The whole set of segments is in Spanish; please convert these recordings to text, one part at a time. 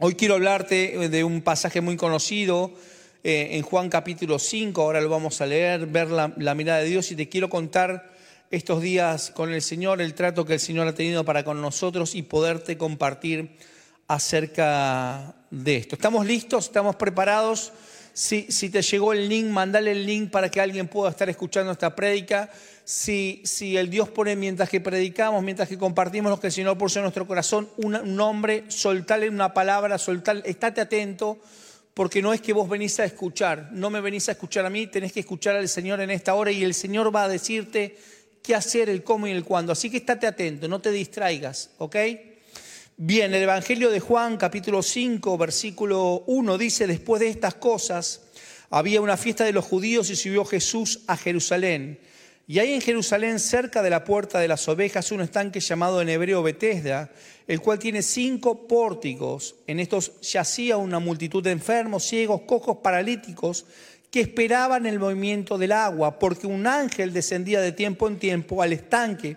Hoy quiero hablarte de un pasaje muy conocido eh, en Juan capítulo 5, ahora lo vamos a leer, ver la, la mirada de Dios y te quiero contar estos días con el Señor, el trato que el Señor ha tenido para con nosotros y poderte compartir acerca de esto. ¿Estamos listos? ¿Estamos preparados? Si, te llegó el link, mandale el link para que alguien pueda estar escuchando esta prédica. Si, si el Dios pone mientras que predicamos, mientras que compartimos lo que el Señor puso en nuestro corazón, un nombre, soltale una palabra, soltale, estate atento, porque no es que vos venís a escuchar, no me venís a escuchar a mí, tenés que escuchar al Señor en esta hora y el Señor va a decirte qué hacer, el cómo y el cuándo. Así que estate atento, no te distraigas, ¿ok? Bien, el Evangelio de Juan capítulo 5, versículo 1 dice, después de estas cosas, había una fiesta de los judíos y subió Jesús a Jerusalén. Y hay en Jerusalén, cerca de la puerta de las ovejas, un estanque llamado en hebreo Betesda, el cual tiene cinco pórticos. En estos yacía una multitud de enfermos, ciegos, cojos, paralíticos, que esperaban el movimiento del agua, porque un ángel descendía de tiempo en tiempo al estanque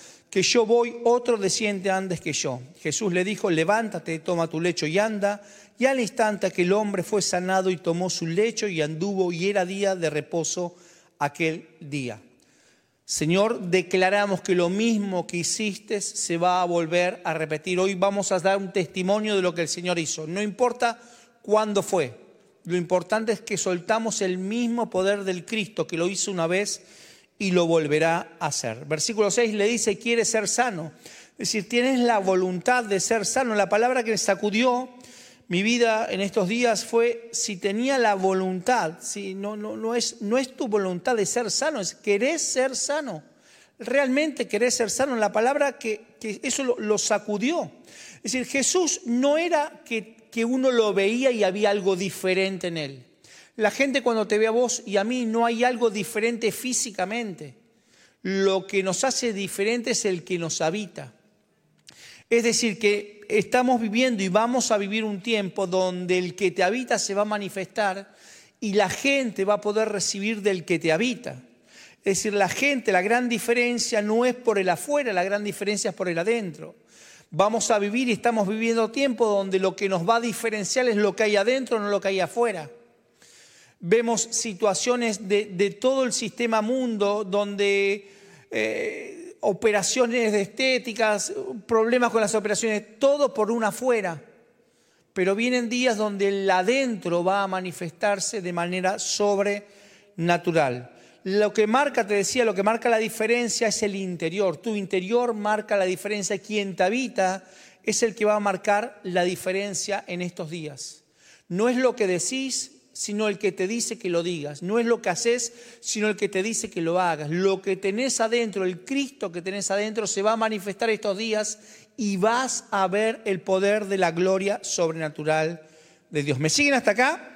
que yo voy, otro desciende antes que yo. Jesús le dijo, levántate, toma tu lecho y anda. Y al instante que el hombre fue sanado y tomó su lecho y anduvo y era día de reposo aquel día. Señor, declaramos que lo mismo que hiciste se va a volver a repetir. Hoy vamos a dar un testimonio de lo que el Señor hizo. No importa cuándo fue. Lo importante es que soltamos el mismo poder del Cristo que lo hizo una vez y lo volverá a hacer. Versículo 6 le dice, quiere ser sano. Es decir, tienes la voluntad de ser sano. La palabra que sacudió mi vida en estos días fue si tenía la voluntad, si no, no, no, es, no es tu voluntad de ser sano, es querés ser sano. Realmente querés ser sano. La palabra que, que eso lo, lo, sacudió. Es decir, Jesús no era que, que uno lo veía y había algo diferente en él. La gente cuando te ve a vos y a mí no hay algo diferente físicamente. Lo que nos hace diferente es el que nos habita. Es decir, que estamos viviendo y vamos a vivir un tiempo donde el que te habita se va a manifestar y la gente va a poder recibir del que te habita. Es decir, la gente, la gran diferencia no es por el afuera, la gran diferencia es por el adentro. Vamos a vivir y estamos viviendo tiempo donde lo que nos va a diferenciar es lo que hay adentro, no lo que hay afuera. Vemos situaciones de, todo el sistema mundo donde eh, operaciones estéticas, problemas con las operaciones, todo por una afuera. Pero vienen días donde el adentro va a manifestarse de manera sobrenatural. Lo que marca, te decía, lo que marca la diferencia es el interior. Tu interior marca la diferencia. Quien te habita es el que va a marcar la diferencia en estos días. No es lo que decís, sino el que te dice que lo digas. No es lo que haces, sino el que te dice que lo hagas. Lo que tenés adentro, el Cristo que tenés adentro, se va a manifestar estos días y vas a ver el poder de la gloria sobrenatural de Dios. ¿Me siguen hasta acá?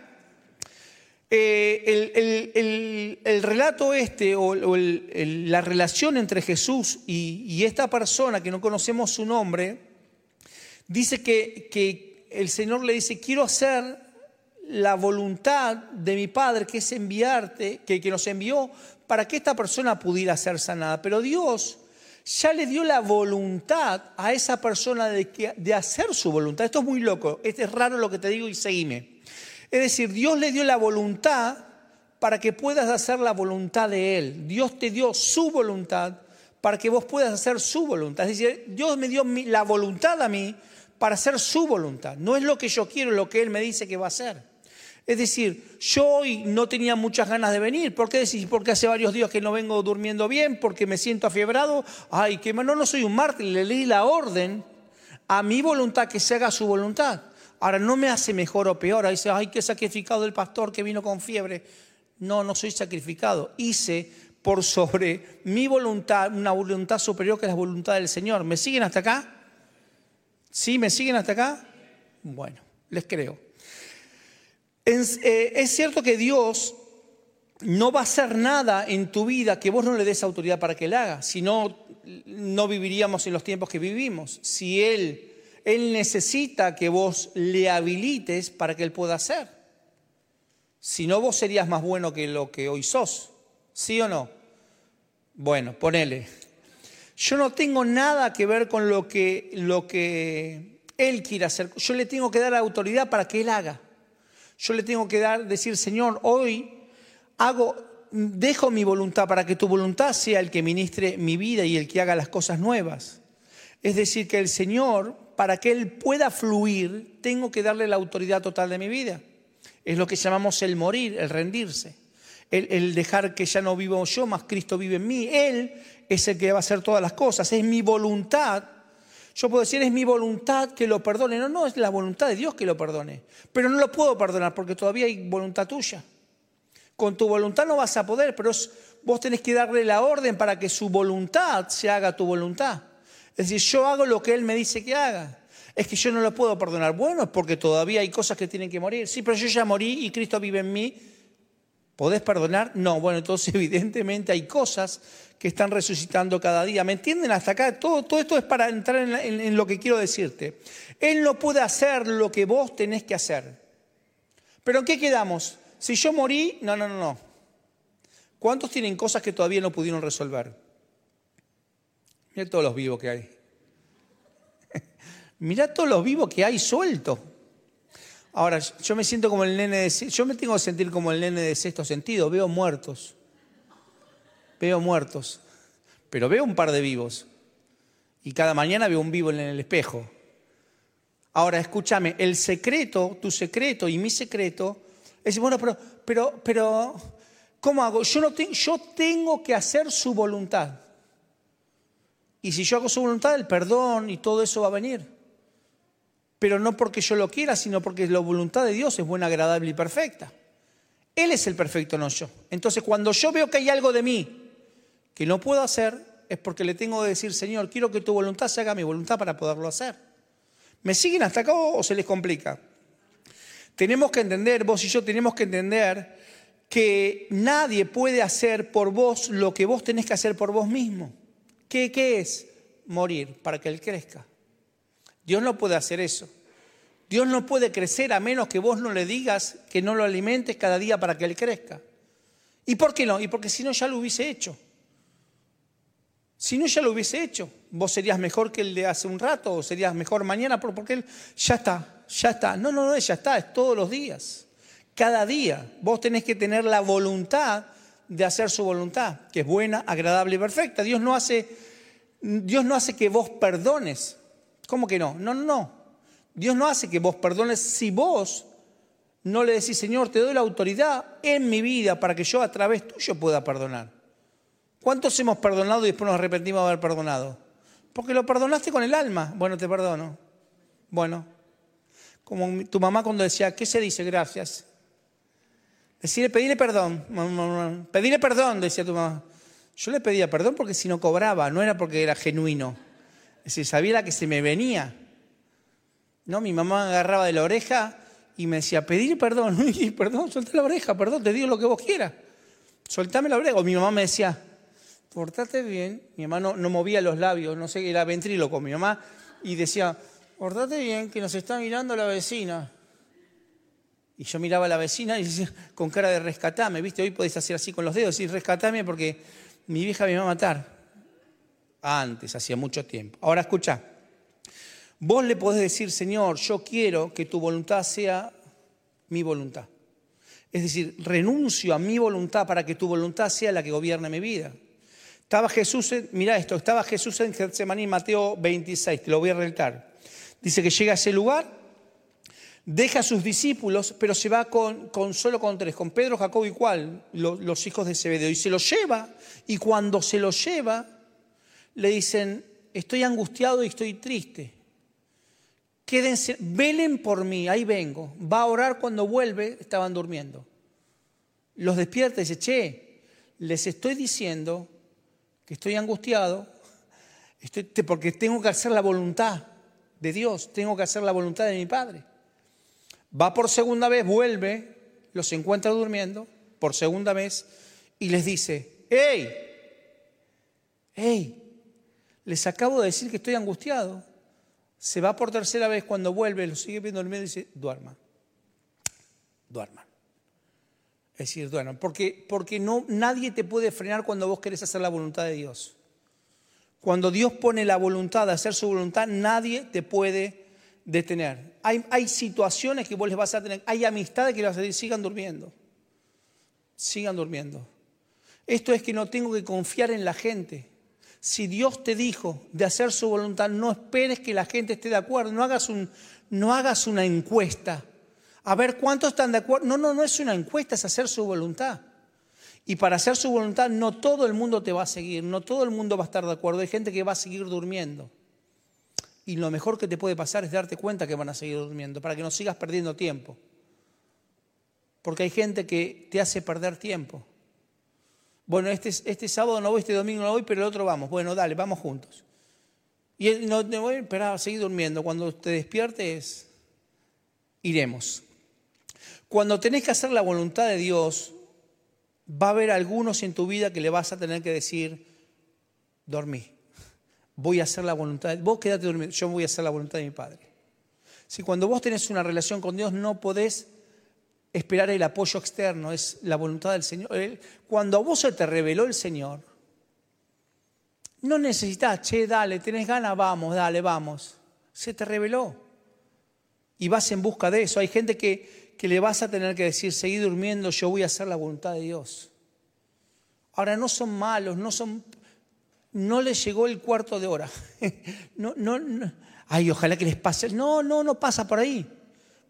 Eh, el, el, el, relato este o, la relación entre Jesús y, y, esta persona que no conocemos su nombre, dice que, que el Señor le dice, quiero hacer la voluntad de mi Padre, que es enviarte, que, nos envió para que esta persona pudiera ser sanada. Pero Dios ya le dio la voluntad a esa persona de, hacer su voluntad. Esto es muy loco, este es raro lo que te digo y seguime. Es decir, Dios le dio la voluntad para que puedas hacer la voluntad de Él. Dios te dio su voluntad para que vos puedas hacer su voluntad. Es decir, Dios me dio la voluntad a mí para hacer su voluntad. No es lo que yo quiero, lo que Él me dice que va a hacer. Es decir, yo hoy no tenía muchas ganas de venir. ¿Por qué decís? Porque hace varios días que no vengo durmiendo bien, porque me siento afiebrado. Ay, que no, no soy un mártir, le leí la orden a mi voluntad que se haga su voluntad. Ahora, no me hace mejor o peor. Ahí dice, ay, qué sacrificado el pastor que vino con fiebre. No, no soy sacrificado. Hice por sobre mi voluntad una voluntad superior que la voluntad del Señor. ¿Me siguen hasta acá? ¿Sí? ¿Me siguen hasta acá? Bueno, les creo. Es, eh, es cierto que Dios no va a hacer nada en tu vida que vos no le des autoridad para que él haga. Si no, no viviríamos en los tiempos que vivimos. Si él, él necesita que vos le habilites para que él pueda hacer. Si no, vos serías más bueno que lo que hoy sos. ¿Sí o no? Bueno, ponele. Yo no tengo nada que ver con lo que, lo que él quiere hacer. Yo le tengo que dar autoridad para que él haga. Yo le tengo que dar, decir, Señor, hoy hago, dejo mi voluntad para que tu voluntad sea el que ministre mi vida y el que haga las cosas nuevas. Es decir, que el Señor, para que Él pueda fluir, tengo que darle la autoridad total de mi vida. Es lo que llamamos el morir, el rendirse. El, dejar que ya no vivo yo, más Cristo vive en mí. Él es el que va a hacer todas las cosas. Es mi voluntad. Yo puedo decir, es mi voluntad que lo perdone. No, no, es la voluntad de Dios que lo perdone. Pero no lo puedo perdonar porque todavía hay voluntad tuya. Con tu voluntad no vas a poder, pero vos tenés que darle la orden para que su voluntad se haga tu voluntad. Es decir, yo hago lo que Él me dice que haga. Es que yo no lo puedo perdonar. Bueno, es porque todavía hay cosas que tienen que morir. Sí, pero yo ya morí y Cristo vive en mí. ¿Podés perdonar? No. Bueno, entonces evidentemente hay cosas que están resucitando cada día. ¿Me entienden hasta acá? Todo, todo esto es para entrar en, lo que quiero decirte. Él no puede hacer lo que vos tenés que hacer. ¿Pero en qué quedamos? Si yo morí, no, no, no, no. ¿Cuántos tienen cosas que todavía no pudieron resolver? Mira todos los vivos que hay. Mira todos los vivos que hay sueltos. Ahora, yo me siento como el nene de... Yo me tengo que sentir como el nene de sexto sentido. Veo muertos. Veo muertos. Pero veo un par de vivos. Y cada mañana veo un vivo en el espejo. Ahora, escúchame, el secreto, tu secreto y mi secreto es bueno, pero, pero, pero, ¿cómo hago? Yo, no yo tengo que hacer su voluntad. Y si yo hago su voluntad, el perdón y todo eso va a venir. Pero no porque yo lo quiera, sino porque la voluntad de Dios es buena, agradable y perfecta. Él es el perfecto, no yo. Entonces, cuando yo veo que hay algo de mí que no puedo hacer, es porque le tengo que decir, Señor, quiero que tu voluntad se haga mi voluntad para poderlo hacer. ¿Me siguen hasta acá o se les complica? Tenemos que entender, vos y yo tenemos que entender que nadie puede hacer por vos lo que vos tenés que hacer por vos mismo. ¿Qué, qué es? Morir para que Él crezca. Dios no puede hacer eso. Dios no puede crecer a menos que vos no le digas que no lo alimentes cada día para que Él crezca. ¿Y por qué no? Y porque si no ya lo hubiese hecho. Si no ya lo hubiese hecho, vos serías mejor que el de hace un rato o serías mejor mañana porque Él ya está ya está. No, no, no, ya está, es todos los días. Cada día vos tenés que tener la voluntad de hacer su voluntad, que es buena, agradable y perfecta. Dios no hace, Dios no hace que vos perdones. ¿Cómo que no? No, no, no. Dios no hace que vos perdones si vos no le decís, Señor, te doy la autoridad en mi vida para que yo a través tuyo pueda perdonar. ¿Cuántos hemos perdonado y después nos arrepentimos de haber perdonado? Porque lo perdonaste con el alma. Bueno, te perdono. Bueno, como tu mamá cuando decía, ¿qué se dice? Gracias. Decirle, pedirle perdón. Pedirle perdón, decía tu mamá. Yo le pedía perdón porque si no cobraba, no era porque era genuino. Es decir, sabía la que se me venía. No, mi mamá me agarraba de la oreja y me decía, pedirle perdón. Y perdón, suelta la oreja, perdón, te digo lo que vos quieras. Soltame la oreja. O mi mamá me decía, portate bien. Mi mamá no, movía los labios, no sé, era ventríloco mi mamá. Y decía, Portate bien, que nos está mirando la vecina. Y yo miraba a la vecina y decía, con cara de rescatame, ¿viste? Hoy podés hacer así con los dedos, y rescatame porque mi vieja me va a matar. Antes, hacía mucho tiempo. Ahora escucha, vos le podés decir, Señor, yo quiero que tu voluntad sea mi voluntad. Es decir, renuncio a mi voluntad para que tu voluntad sea la que gobierne mi vida. Estaba Jesús, mira esto, estaba Jesús en Getsemaní, Mateo 26, te lo voy a relatar. Dice que llega a ese lugar, deja a sus discípulos, pero se va con, solo con tres, con Pedro, Jacob y cuál, los, hijos de Zebedeo, y se los lleva, y cuando se los lleva, le dicen, estoy angustiado y estoy triste. Quédense, velen por mí, ahí vengo. Va a orar cuando vuelve, estaban durmiendo. Los despierta y dice, che, les estoy diciendo que estoy angustiado porque tengo que hacer la voluntad de Dios, tengo que hacer la voluntad de mi Padre. Va por segunda vez, vuelve, los encuentra durmiendo, por segunda vez y les dice, ¡Ey! ¡Ey! Les acabo de decir que estoy angustiado. Se va por tercera vez cuando vuelve, lo sigue viendo medio y dice, duerman. Duerman. Es decir, duerman. Porque, porque no, nadie te puede frenar cuando vos querés hacer la voluntad de Dios. Cuando Dios pone la voluntad de hacer su voluntad, nadie te puede detener. Hay, hay situaciones que vos les vas a tener, hay amistades que les vas a decir, sigan durmiendo. Sigan durmiendo. Esto es que no tengo que confiar en la gente. Si Dios te dijo de hacer su voluntad, no esperes que la gente esté de acuerdo. No hagas, un, no hagas una encuesta. A ver cuántos están de acuerdo. No, no, no es una encuesta, es hacer su voluntad. Y para hacer su voluntad no todo el mundo te va a seguir, no todo el mundo va a estar de acuerdo. Hay gente que va a seguir durmiendo. Y lo mejor que te puede pasar es darte cuenta que van a seguir durmiendo, para que no sigas perdiendo tiempo. Porque hay gente que te hace perder tiempo. Bueno, este, este sábado no voy, este domingo no voy, pero el otro vamos. Bueno, dale, vamos juntos. Y no, no voy a esperar a seguir durmiendo. Cuando te despiertes, iremos. Cuando tenés que hacer la voluntad de Dios, va a haber algunos en tu vida que le vas a tener que decir, dormí, voy a hacer la voluntad, vos quédate dormido, yo voy a hacer la voluntad de mi Padre. Si cuando vos tenés una relación con Dios no podés esperar el apoyo externo, es la voluntad del Señor. Cuando a vos se te reveló el Señor, no necesitas, che, dale, tenés ganas, vamos, dale, vamos. Se te reveló. Y vas en busca de eso. Hay gente que, que le vas a tener que decir, seguí durmiendo, yo voy a hacer la voluntad de Dios. Ahora no son malos, no son, no les llegó el cuarto de hora. no, no. Ay, ojalá que les pase. No, no, no pasa por ahí.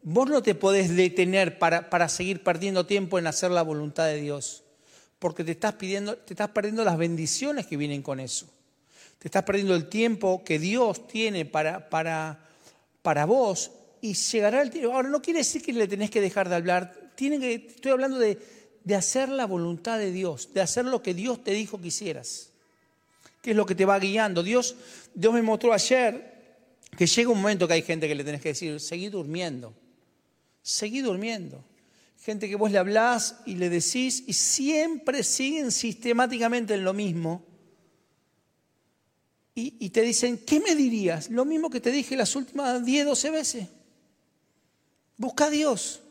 Vos no te podés detener para, para seguir perdiendo tiempo en hacer la voluntad de Dios, porque te estás, pidiendo, te estás perdiendo las bendiciones que vienen con eso. Te estás perdiendo el tiempo que Dios tiene para, para, para vos y llegará el tiempo. Ahora, no quiere decir que le tenés que dejar de hablar. Tiene que, estoy hablando de, de hacer la voluntad de Dios, de hacer lo que Dios te dijo que hicieras. ¿Qué es lo que te va guiando? Dios, Dios me mostró ayer que llega un momento que hay gente que le tenés que decir, seguí durmiendo seguí durmiendo. Gente que vos le hablás y le decís y siempre siguen sistemáticamente en lo mismo. Y, te dicen, ¿qué me dirías? Lo mismo que te dije las últimas 10, 12 veces. Busca a Dios.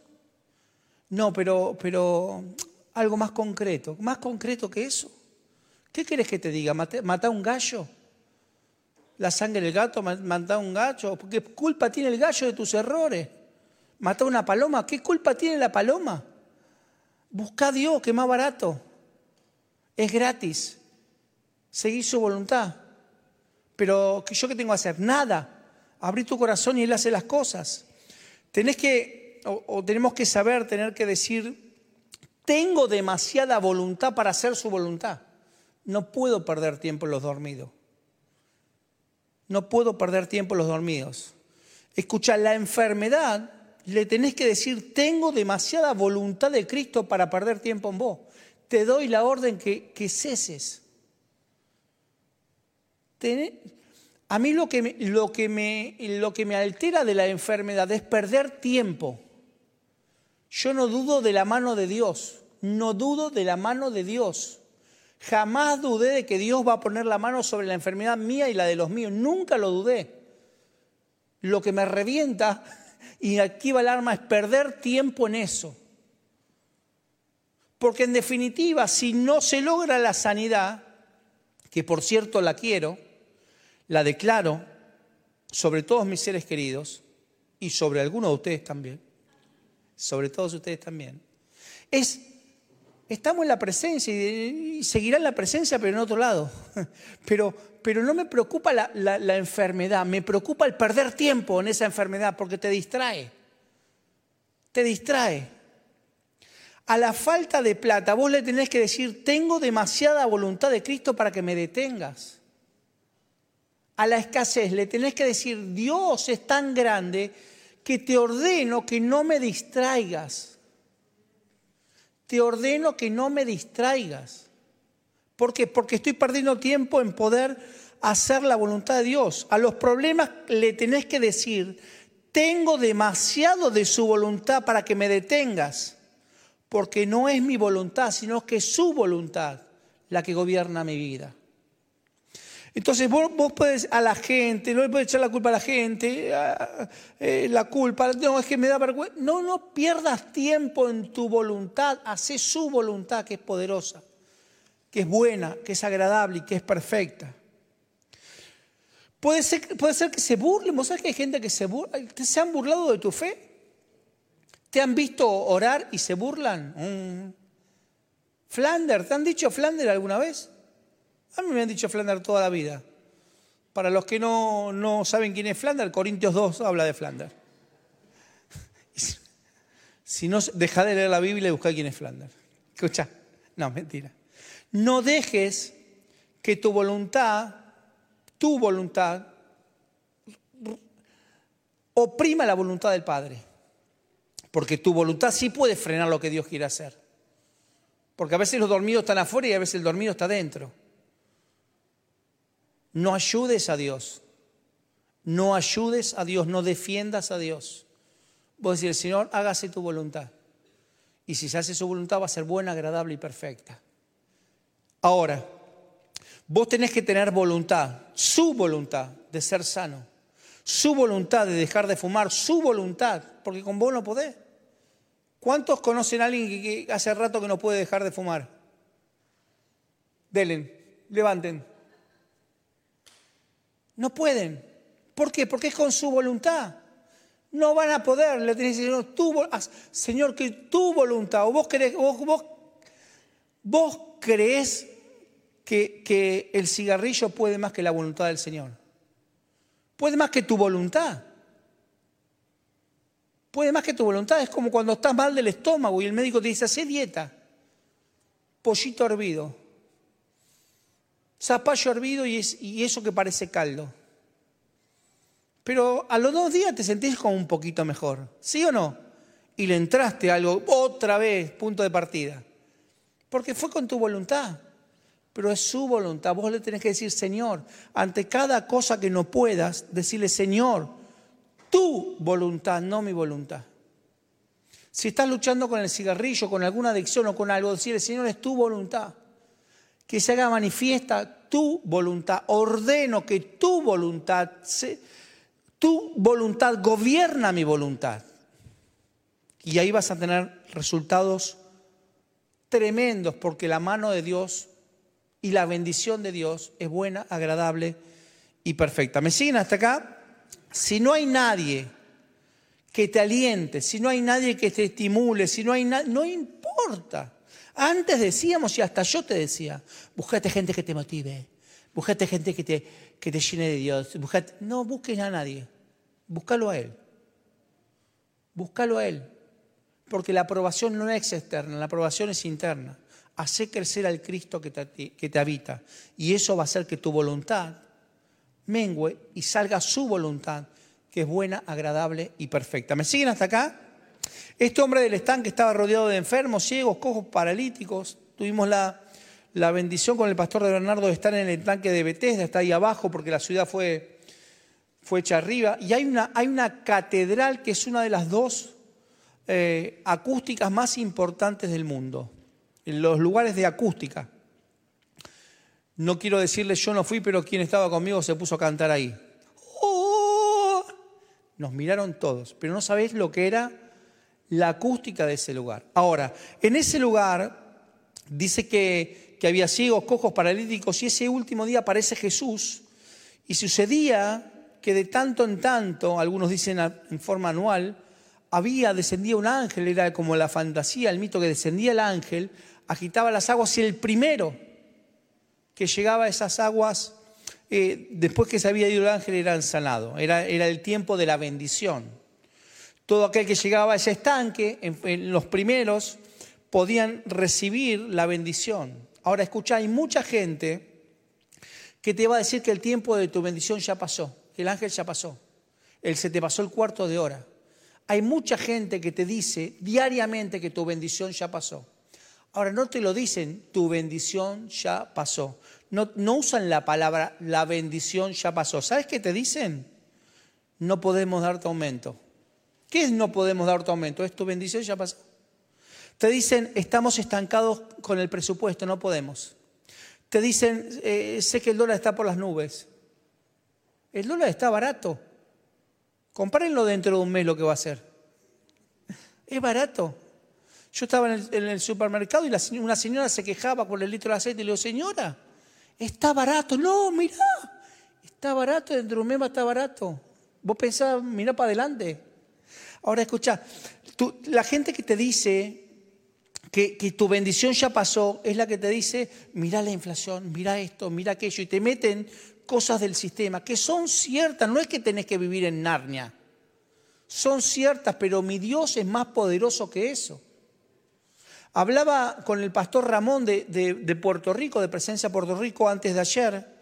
No, pero, pero algo más concreto. ¿Más concreto que eso? ¿Qué querés que te diga? ¿Mata un gallo? ¿La sangre del gato? ¿Mata un gallo? ¿Qué culpa tiene el gallo de tus errores? Mató una paloma. ¿Qué culpa tiene la paloma? Busca a Dios, que es más barato. Es gratis. Seguí su voluntad. Pero ¿yo qué tengo que hacer? Nada. Abrí tu corazón y Él hace las cosas. Tenés que, o, tenemos que saber, tener que decir, tengo demasiada voluntad para hacer su voluntad. No puedo perder tiempo en los dormidos. No puedo perder tiempo en los dormidos. Escucha, la enfermedad le tenés que decir, tengo demasiada voluntad de Cristo para perder tiempo en vos. Te doy la orden que, ceses. A mí lo que, me, me altera de la enfermedad es perder tiempo. Yo no dudo de la mano de Dios, no dudo de la mano de Dios. Jamás dudé de que Dios va a poner la mano sobre la enfermedad mía y la de los míos. Nunca lo dudé. Lo que me revienta y activa el arma es perder tiempo en eso. Porque en definitiva, si no se logra la sanidad, que por cierto la quiero, la declaro sobre todos mis seres queridos y sobre algunos de ustedes también, sobre todos ustedes también, es, estamos en la presencia y, seguirá en la presencia, pero en otro lado. Pero, pero no me preocupa la, enfermedad, me preocupa el perder tiempo en esa enfermedad porque te distrae. Te distrae. A la falta de plata, vos le tenés que decir, tengo demasiada voluntad de Cristo para que me detengas. A la escasez le tenés que decir, Dios es tan grande que te ordeno que no me distraigas. Te ordeno que no me distraigas. ¿Por qué? Porque estoy perdiendo tiempo en poder hacer la voluntad de Dios. A los problemas le tenés que decir, tengo demasiado de su voluntad para que me detengas. porque no es mi voluntad, sino que es su voluntad la que gobierna mi vida. Entonces vos, puedes a la gente, no le puedes echar la culpa a la gente, eh, la culpa, no, es que me da vergüenza. No, no pierdas tiempo en tu voluntad, hace su voluntad que es poderosa, que es buena, que es agradable y que es perfecta. Puede ser, puede ser que se burlen, vos sabés que hay gente que se burla, se han burlado de tu fe. ¿Te han visto orar y se burlan? Mm. Flander, ¿te han dicho Flander alguna vez? A mí me han dicho Flander toda la vida. Para los que no, no saben quién es Flander, Corintios 2 habla de Flander. Si no, deja de leer la Biblia y busca quién es Flander. Escucha, no, mentira. No dejes que tu voluntad, tu voluntad, oprima la voluntad del Padre. Porque tu voluntad sí puede frenar lo que Dios quiere hacer. Porque a veces los dormidos están afuera y a veces el dormido está dentro. No ayudes a Dios. No ayudes a Dios, no defiendas a Dios. Vos decís, Señor, hágase tu voluntad. Y si se hace su voluntad va a ser buena, agradable y perfecta. Ahora, vos tenés que tener voluntad, su voluntad de ser sano, su voluntad de dejar de fumar, su voluntad, porque con vos no podés. ¿Cuántos conocen a alguien que, hace rato que no puede dejar de fumar? Delen, levanten. No pueden. ¿Por qué? Porque es con su voluntad. No van a poder. Le tenés que decir, Señor, que tu voluntad, o vos crees, vos, vos, crees que, que el cigarrillo puede más que la voluntad del Señor. Puede más que tu voluntad. Puede más que tu voluntad. Es como cuando estás mal del estómago y el médico te dice, haz dieta. Pollito hervido zapallo hervido y, eso que parece caldo. Pero a los dos días te sentís como un poquito mejor, ¿sí o no? Y le entraste algo otra vez, punto de partida. Porque fue con tu voluntad, pero es su voluntad. Vos le tenés que decir, Señor, ante cada cosa que no puedas, decirle, Señor, tu voluntad, no mi voluntad. Si estás luchando con el cigarrillo, con alguna adicción o con algo, decirle, Señor, es tu voluntad que se haga manifiesta tu voluntad. Ordeno que tu voluntad, tu voluntad gobierna mi voluntad. Y ahí vas a tener resultados tremendos porque la mano de Dios y la bendición de Dios es buena, agradable y perfecta. ¿Me siguen hasta acá? Si no hay nadie que te aliente, si no hay nadie que te estimule, si no hay nadie, no importa. Antes decíamos, y hasta yo te decía, buscate gente que te motive, buscate gente que te, que te llene de Dios. no busques a nadie, búscalo a Él. Búscalo a Él. Porque la aprobación no es externa, la aprobación es interna. Hace crecer al Cristo que te, que te habita. Y eso va a hacer que tu voluntad mengue y salga su voluntad, que es buena, agradable y perfecta. ¿Me siguen hasta acá? Este hombre del estanque estaba rodeado de enfermos, ciegos, cojos, paralíticos. Tuvimos la, bendición con el pastor de Bernardo de estar en el estanque de Bethesda, está ahí abajo porque la ciudad fue, hecha arriba. Y hay una, hay una catedral que es una de las dos eh, acústicas más importantes del mundo, en los lugares de acústica. No quiero decirles yo no fui, pero quien estaba conmigo se puso a cantar ahí. ¡Oh! Nos miraron todos, pero no sabéis lo que era la acústica de ese lugar. Ahora, en ese lugar dice que, había ciegos, cojos, paralíticos, y ese último día aparece Jesús, y sucedía que de tanto en tanto, algunos dicen en forma anual, había, descendía un ángel, era como la fantasía, el mito que descendía el ángel, agitaba las aguas y el primero que llegaba a esas aguas, eh, después que se había ido el ángel, era sanado, era el tiempo de la bendición. Todo aquel que llegaba a ese estanque, en, los primeros, podían recibir la bendición. Ahora escucha, hay mucha gente que te va a decir que el tiempo de tu bendición ya pasó, que el ángel ya pasó, él se te pasó el cuarto de hora. Hay mucha gente que te dice diariamente que tu bendición ya pasó. Ahora no te lo dicen, tu bendición ya pasó. No, no usan la palabra, la bendición ya pasó. ¿Sabes qué te dicen? No podemos darte aumento. ¿Qué es no podemos dar tu aumento? Es tu bendición ya pasó. Te dicen, estamos estancados con el presupuesto, no podemos. Te dicen, eh, sé que el dólar está por las nubes. El dólar está barato. Compárenlo dentro de un mes lo que va a ser. Es barato. Yo estaba en el, supermercado y una señora se quejaba por el litro de aceite y le digo, señora, está barato. No, mira, está barato, dentro de un mes estar barato. Vos pensás, mira para adelante. Ahora escucha, la gente que te dice que, tu bendición ya pasó es la que te dice, mira la inflación, mira esto, mira aquello, y te meten cosas del sistema que son ciertas, no es que tenés que vivir en Narnia, son ciertas, pero mi Dios es más poderoso que eso. Hablaba con el pastor Ramón de, Puerto Rico, de Presencia Puerto Rico, antes de ayer,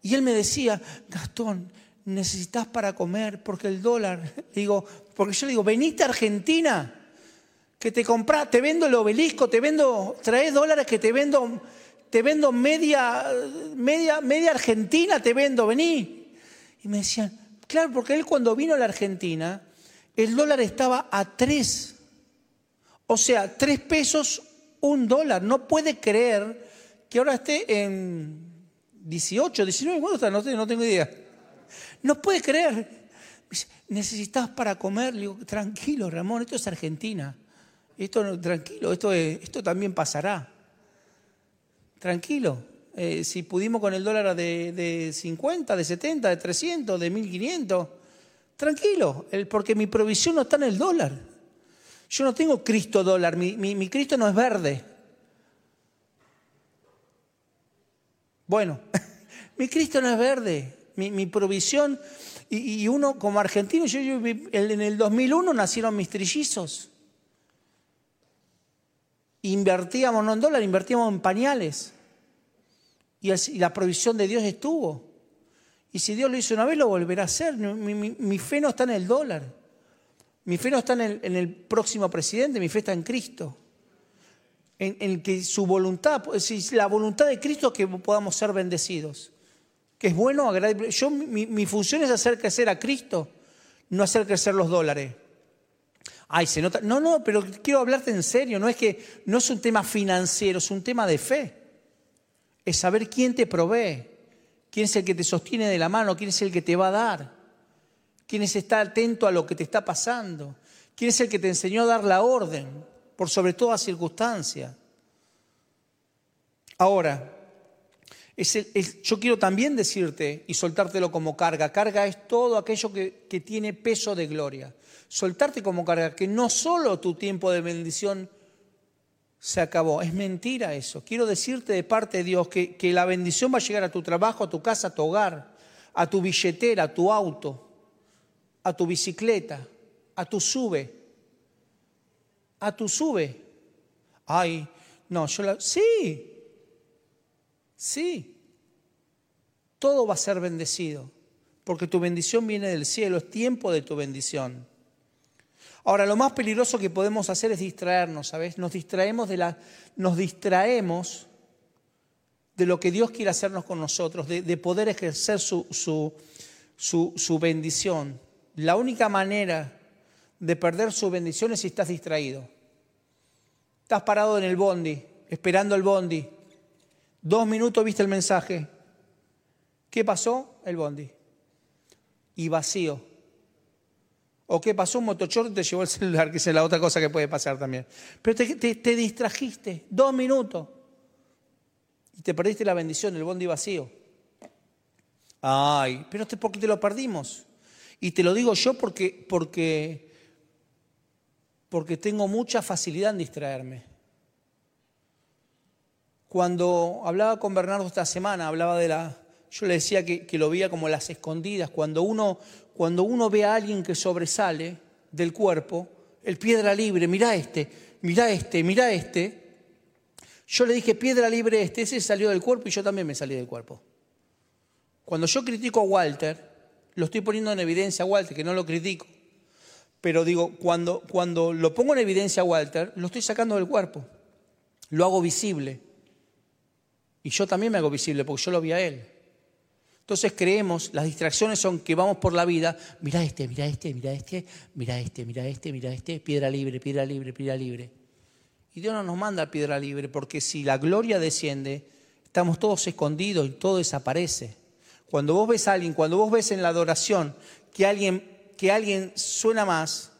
y él me decía, Gastón, necesitas para comer, porque el dólar, digo, porque yo digo, veniste a Argentina, que te compras, te vendo el obelisco, te vendo, traes dólares que te vendo, te vendo media, media, media Argentina, te vendo, vení. Y me decían, claro, porque él cuando vino a la Argentina, el dólar estaba a tres o sea, tres pesos, un dólar. No puede creer que ahora esté en 18, 19, ¿cuánto está? No, tengo idea. No puede creer. Necesitas para comer. Le digo, tranquilo, Ramón, esto es Argentina. Esto, tranquilo, esto, esto también pasará. Tranquilo. Eh, si pudimos con el dólar de, de 50, de 70, de 300, de 1500, tranquilo, porque mi provisión no está en el dólar. Yo no tengo Cristo dólar, mi, Cristo no es verde. Bueno, mi Cristo no es verde, mi, provisión, y, uno como argentino, yo, en el 2001 nacieron mis trillizos. Invertíamos no en dólar, invertíamos en pañales. Y, la provisión de Dios estuvo. Y si Dios lo hizo una vez, lo volverá a hacer. mi fe no está en el dólar. Mi fe no está en el, próximo presidente, mi fe está en Cristo. En, que su voluntad, la voluntad de Cristo es que podamos ser bendecidos. Que es bueno, agradable. Yo, mi, función es hacer crecer a Cristo, no hacer crecer los dólares. Ay, se nota. No, no, pero quiero hablarte en serio. No es que no es un tema financiero, es un tema de fe. Es saber quién te provee, quién es el que te sostiene de la mano, quién es el que te va a dar. ¿Quién es está atento a lo que te está pasando? ¿Quién es el que te enseñó a dar la orden por sobre toda circunstancia? Ahora, yo quiero también decirte y soltártelo como carga. Carga es todo aquello que, tiene peso de gloria. Soltarte como carga, que no solo tu tiempo de bendición se acabó. Es mentira eso. Quiero decirte de parte de Dios que, que, la bendición va a llegar a tu trabajo, a tu casa, a tu hogar, a tu billetera, a tu auto a tu bicicleta, a tu sube, a tu sube. Ay, no, yo la... Sí, sí. Todo va a ser bendecido, porque tu bendición viene del cielo, es tiempo de tu bendición. Ahora, lo más peligroso que podemos hacer es distraernos, ¿sabes? Nos distraemos de la, nos distraemos de lo que Dios quiere hacernos con nosotros, de, poder ejercer su, su, su, su bendición. La única manera de perder su bendición es si estás distraído. Estás parado en el bondi, esperando el bondi. Dos minutos viste el mensaje. ¿Qué pasó? El bondi. Y vacío. ¿O qué pasó? Un motochorro te llevó el celular, que es la otra cosa que puede pasar también. Pero te, te distrajiste. Dos minutos. Y te perdiste la bendición, el bondi vacío. Ay, pero ¿por qué te lo perdimos? Y te lo digo yo porque, porque, porque tengo mucha facilidad en distraerme. Cuando hablaba con Bernardo esta semana, hablaba de la. Yo le decía que, lo veía como las escondidas. Cuando uno, cuando uno ve a alguien que sobresale del cuerpo, el piedra libre, mira este, mira este, mira este. Yo le dije, piedra libre este, ese salió del cuerpo y yo también me salí del cuerpo. Cuando yo critico a Walter, lo estoy poniendo en evidencia a Walter, que no lo critico. Pero digo, cuando, cuando lo pongo en evidencia a Walter, lo estoy sacando del cuerpo. Lo hago visible. Y yo también me hago visible porque yo lo vi a él. Entonces creemos, las distracciones son que vamos por la vida, mira este, mira este, mira este, mira este, mira este, mira este, piedra libre, piedra libre, piedra libre. Y Dios no nos manda piedra libre, porque si la gloria desciende, estamos todos escondidos y todo desaparece. Cuando vos ves a alguien, cuando vos ves en la adoración que alguien, que alguien suena más,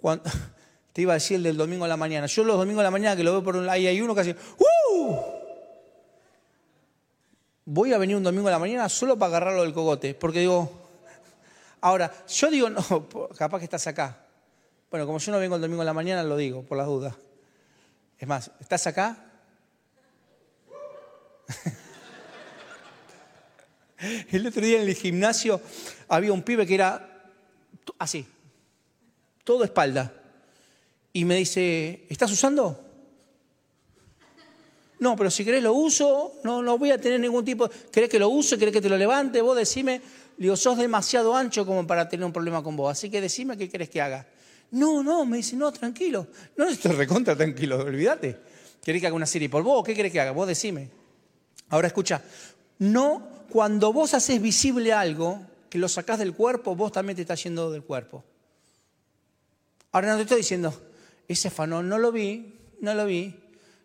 te iba a decir el del domingo a la mañana. Yo los domingos a la mañana que lo veo por un ahí hay uno que hace ¡Uh! Voy a venir un domingo a la mañana solo para agarrarlo del cogote, porque digo, ahora, yo digo, no, capaz que estás acá. Bueno, como yo no vengo el domingo a la mañana, lo digo, por las dudas. Es más, ¿estás acá? El otro día en el gimnasio había un pibe que era así, todo espalda. Y me dice, ¿estás usando? No, pero si querés lo uso, no, no voy a tener ningún tipo. ¿Querés que lo use? ¿Querés que te lo levante? Vos decime. Digo, sos demasiado ancho como para tener un problema con vos. Así que decime qué querés que haga. No, no, me dice, no, tranquilo. No, estoy recontra tranquilo, olvídate. ¿Querés que haga una serie por vos? ¿Qué querés que haga? Vos decime. Ahora escucha, no, cuando vos haces visible algo, que lo sacás del cuerpo, vos también te estás yendo del cuerpo. Ahora no te estoy diciendo, ese fanón no lo vi, no lo vi.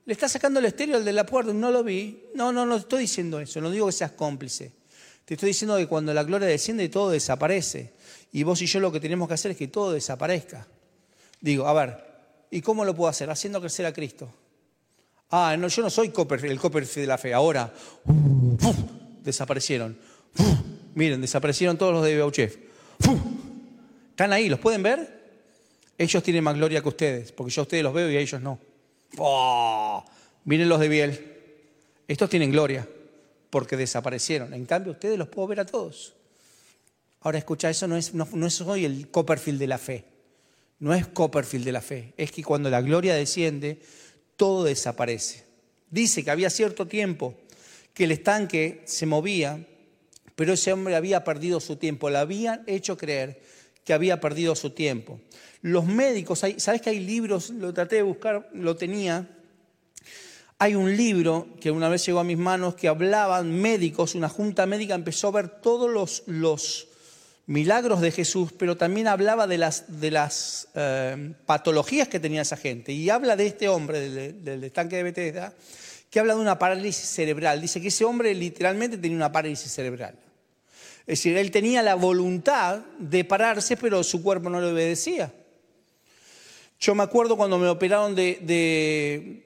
Le está sacando el estéreo al de la puerta, no lo vi. No, no, no estoy diciendo eso, no digo que seas cómplice. Te estoy diciendo que cuando la gloria desciende todo desaparece. Y vos y yo lo que tenemos que hacer es que todo desaparezca. Digo, a ver, ¿y cómo lo puedo hacer? Haciendo crecer a Cristo. Ah, no, yo no soy el Copperfield de la fe. Ahora, desaparecieron. miren, desaparecieron todos los de Bauchef. Están ahí, ¿los pueden ver? Ellos tienen más gloria que ustedes, porque yo a ustedes los veo y a ellos no. Miren los de Biel. Estos tienen gloria, porque desaparecieron. En cambio, ustedes los puedo ver a todos. Ahora escucha, eso no es, no, el Copperfield de la fe. No es Copperfield de la fe. Es que cuando la gloria desciende, todo desaparece. Dice que había cierto tiempo que el estanque se movía, pero ese hombre había perdido su tiempo. Le habían hecho creer que había perdido su tiempo. Los médicos, ¿sabes que hay libros? Lo traté de buscar, lo tenía. Hay un libro que una vez llegó a mis manos que hablaban médicos, una junta médica empezó a ver todos los, los milagros de Jesús, pero también hablaba de las, de las eh, patologías que tenía esa gente. Y habla de este hombre del, del estanque de Bethesda, que habla de una parálisis cerebral. Dice que ese hombre literalmente tenía una parálisis cerebral. Es decir, él tenía la voluntad de pararse, pero su cuerpo no le obedecía. Yo me acuerdo cuando me operaron de,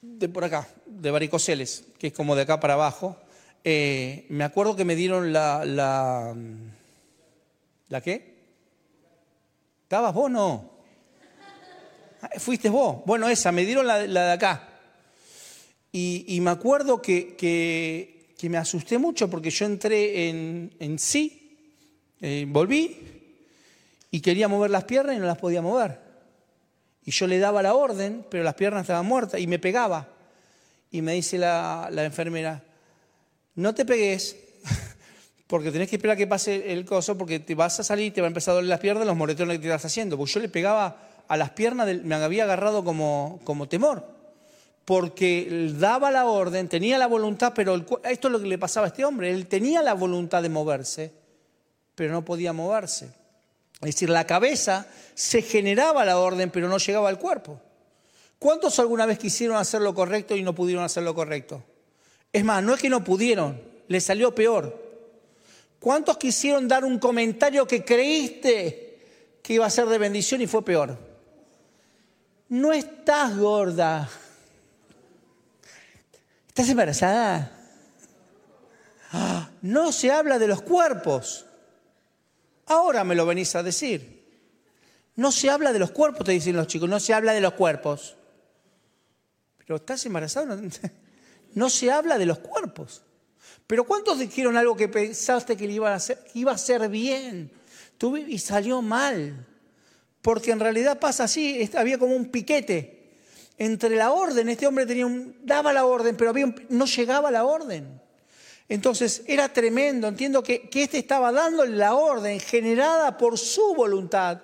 de, por acá, de varicoceles, que es como de acá para abajo. Eh, me acuerdo que me dieron la, la... ¿La qué? ¿Estabas vos? No. Ah, fuiste vos. Bueno, esa, me dieron la, de acá. Y, me acuerdo que, que, me asusté mucho porque yo entré en, sí, eh, volví y quería mover las piernas y no las podía mover. Y yo le daba la orden, pero las piernas estaban muertas y me pegaba. Y me dice la, la enfermera, no te pegues, porque tenés que esperar que pase el coso, porque te vas a salir, te va a empezar a doler las piernas, los moretones que te estás haciendo. Porque yo le pegaba a las piernas, me había agarrado como, como temor, porque daba la orden, tenía la voluntad, pero esto es lo que le pasaba a este hombre, él tenía la voluntad de moverse, pero no podía moverse. Es decir, la cabeza se generaba la orden, pero no llegaba al cuerpo. ¿Cuántos alguna vez quisieron hacer lo correcto y no pudieron hacer lo correcto? Es más, no es que no pudieron, les salió peor. ¿Cuántos quisieron dar un comentario que creíste que iba a ser de bendición y fue peor? No estás gorda. ¿Estás embarazada? No se habla de los cuerpos. Ahora me lo venís a decir. No se habla de los cuerpos, te dicen los chicos, no se habla de los cuerpos. Pero estás embarazada. no se habla de los cuerpos. Pero ¿cuántos dijeron algo que pensaste que iba a ser, iba a ser bien y salió mal? Porque en realidad pasa así, había como un piquete entre la orden. Este hombre tenía un, daba la orden, pero no llegaba la orden. Entonces era tremendo. Entiendo que, que este estaba dándole la orden generada por su voluntad,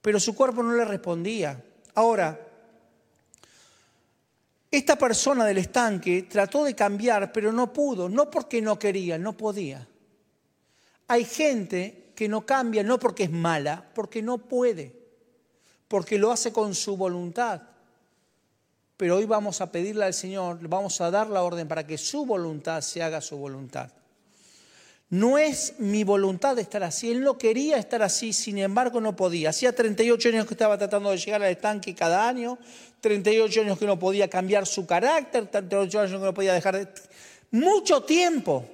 pero su cuerpo no le respondía. Ahora, esta persona del estanque trató de cambiar, pero no pudo, no porque no quería, no podía. Hay gente que no cambia no porque es mala, porque no puede. porque lo hace con su voluntad. Pero hoy vamos a pedirle al Señor, vamos a dar la orden para que su voluntad se haga su voluntad. No es mi voluntad estar así. Él no quería estar así, sin embargo no podía. Hacía 38 años que estaba tratando de llegar al estanque cada año, 38 años que no podía cambiar su carácter, 38 años que no podía dejar de... Mucho tiempo.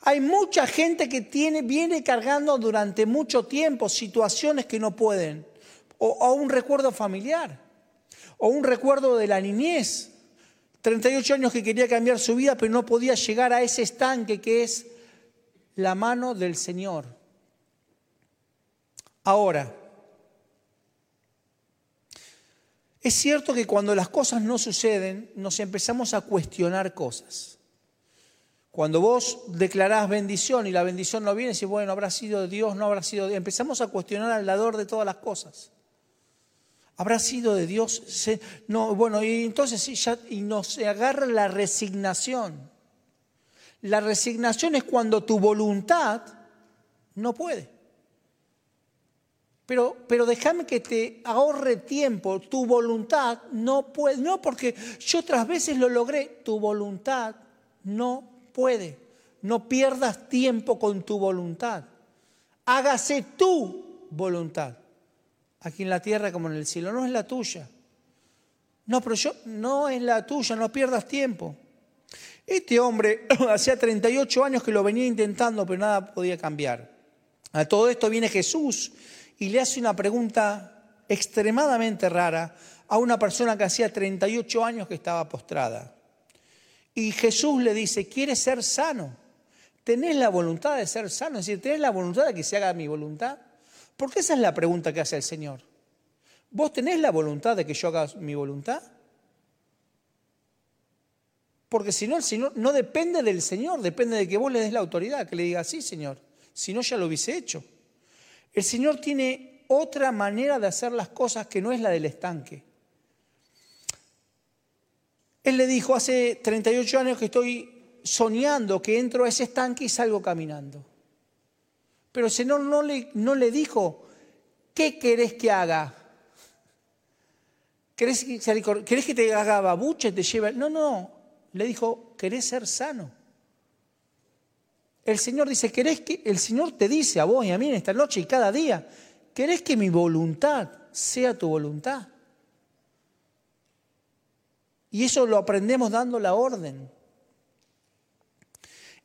Hay mucha gente que tiene, viene cargando durante mucho tiempo situaciones que no pueden. O un recuerdo familiar. O un recuerdo de la niñez. 38 años que quería cambiar su vida, pero no podía llegar a ese estanque que es la mano del Señor. Ahora, es cierto que cuando las cosas no suceden, nos empezamos a cuestionar cosas. Cuando vos declarás bendición y la bendición no viene, si bueno, habrá sido Dios, no habrá sido Dios. Empezamos a cuestionar al dador de todas las cosas. ¿Habrá sido de Dios? No, bueno, y entonces sí, y nos agarra la resignación. La resignación es cuando tu voluntad no puede. Pero, pero déjame que te ahorre tiempo. Tu voluntad no puede. No, porque yo otras veces lo logré. Tu voluntad no puede. No pierdas tiempo con tu voluntad. Hágase tu voluntad. Aquí en la tierra como en el cielo. No es la tuya. No, pero yo no es la tuya. No pierdas tiempo. Este hombre hacía 38 años que lo venía intentando, pero nada podía cambiar. A todo esto viene Jesús y le hace una pregunta extremadamente rara a una persona que hacía 38 años que estaba postrada. Y Jesús le dice, ¿quieres ser sano? ¿Tenés la voluntad de ser sano? Es decir, ¿tenés la voluntad de que se haga mi voluntad? Porque esa es la pregunta que hace el Señor. ¿Vos tenés la voluntad de que yo haga mi voluntad? Porque si no, el Señor no depende del Señor, depende de que vos le des la autoridad, que le diga, sí, Señor, si no ya lo hubiese hecho. El Señor tiene otra manera de hacer las cosas que no es la del estanque. Él le dijo, hace 38 años que estoy soñando que entro a ese estanque y salgo caminando. Pero el Señor no le, no le dijo, ¿qué querés que haga? ¿Querés, ¿Querés que te haga babuche, te lleve? No, no, le dijo, ¿querés ser sano? El Señor dice, ¿querés que el Señor te dice a vos y a mí en esta noche y cada día, ¿querés que mi voluntad sea tu voluntad? Y eso lo aprendemos dando la orden.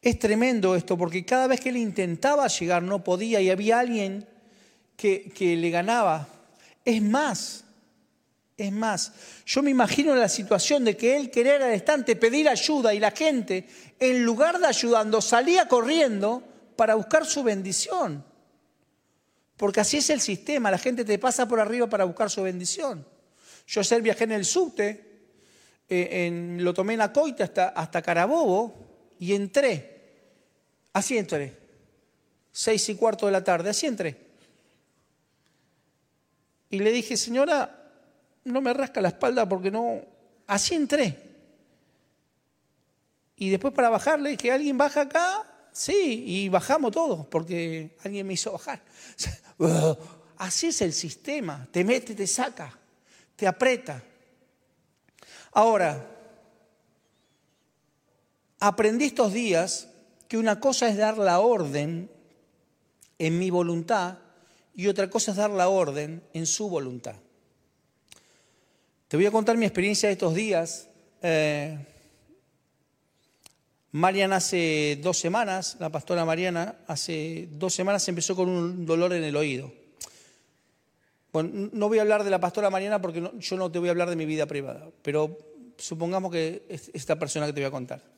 Es tremendo esto, porque cada vez que él intentaba llegar no podía y había alguien que, que le ganaba. Es más, es más, yo me imagino la situación de que él querer al estante pedir ayuda y la gente, en lugar de ayudando, salía corriendo para buscar su bendición. Porque así es el sistema, la gente te pasa por arriba para buscar su bendición. Yo ayer viajé en el subte, eh, lo tomé en la coita hasta, hasta Carabobo y entré. Así entré. Seis y cuarto de la tarde, así entré. Y le dije, señora, no me rasca la espalda porque no... Así entré. Y después para bajarle que ¿alguien baja acá? Sí, y bajamos todos porque alguien me hizo bajar. Así es el sistema, te mete, te saca, te aprieta. Ahora, aprendí estos días que una cosa es dar la orden en mi voluntad y otra cosa es dar la orden en su voluntad. Te voy a contar mi experiencia de estos días. Eh, Mariana hace dos semanas, la pastora Mariana, hace dos semanas empezó con un dolor en el oído. Bueno, no voy a hablar de la pastora Mariana porque yo no te voy a hablar de mi vida privada, pero supongamos que es esta persona que te voy a contar.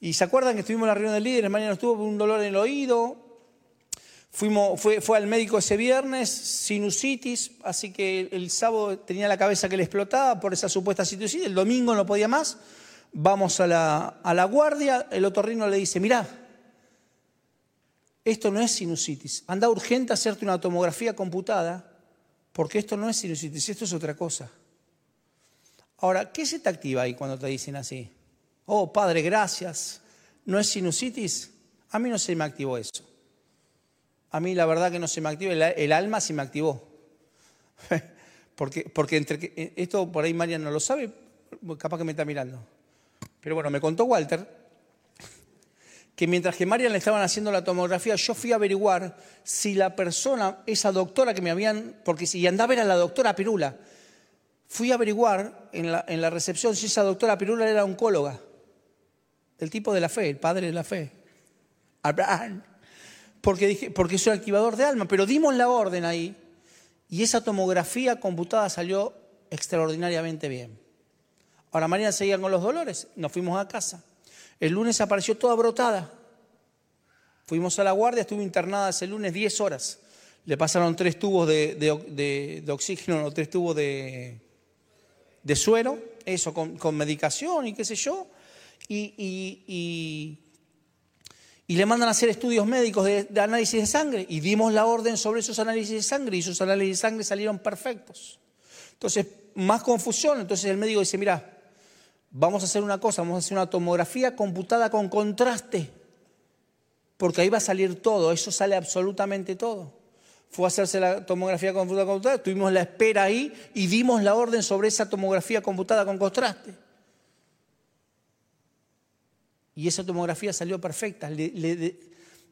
Y se acuerdan que estuvimos en la reunión de líderes, Mariana estuvo con un dolor en el oído, Fuimos, fue, fue, al médico ese viernes, sinusitis, así que el, sábado tenía la cabeza que le explotaba por esa supuesta sinusitis, el domingo no podía más, vamos a la, a la guardia, el otorrino le dice, mirá, esto no es sinusitis, anda urgente a hacerte una tomografía computada, porque esto no es sinusitis, esto es otra cosa. Ahora, ¿qué se te activa ahí cuando te dicen así? Oh, padre, gracias, ¿no es sinusitis? A mí no se me activó eso a mí la verdad que no se me activó, el, alma se me activó. porque, porque entre, eh, esto por ahí Marian no lo sabe, capaz que me está mirando. Pero bueno, me contó Walter que mientras que Marian le estaban haciendo la tomografía, yo fui a averiguar si la persona, esa doctora que me habían, porque si andaba era la doctora Pirula, fui a averiguar en la, en la recepción si esa doctora Pirula era oncóloga, el tipo de la fe, el padre de la fe, Abraham, porque, dije, porque es un activador de alma, pero dimos la orden ahí y esa tomografía computada salió extraordinariamente bien. Ahora Marian seguía con los dolores, nos fuimos a casa. El lunes apareció toda brotada. Fuimos a la guardia, estuvo internada ese lunes 10 horas. Le pasaron tres tubos de, oxígeno, o tres tubos de, suero, eso con, medicación y qué sé yo. Y, le mandan a hacer estudios médicos de, análisis de sangre. Y dimos la orden sobre esos análisis de sangre y esos análisis de sangre salieron perfectos. Entonces, más confusión. Entonces el médico dice, mira, vamos a hacer una cosa, vamos a hacer una tomografía computada con contraste, porque ahí va a salir todo, eso sale absolutamente todo. Fue a hacerse la tomografía computada con contraste, tuvimos la espera ahí y dimos la orden sobre esa tomografía computada con contraste. Y esa tomografía salió perfecta, le,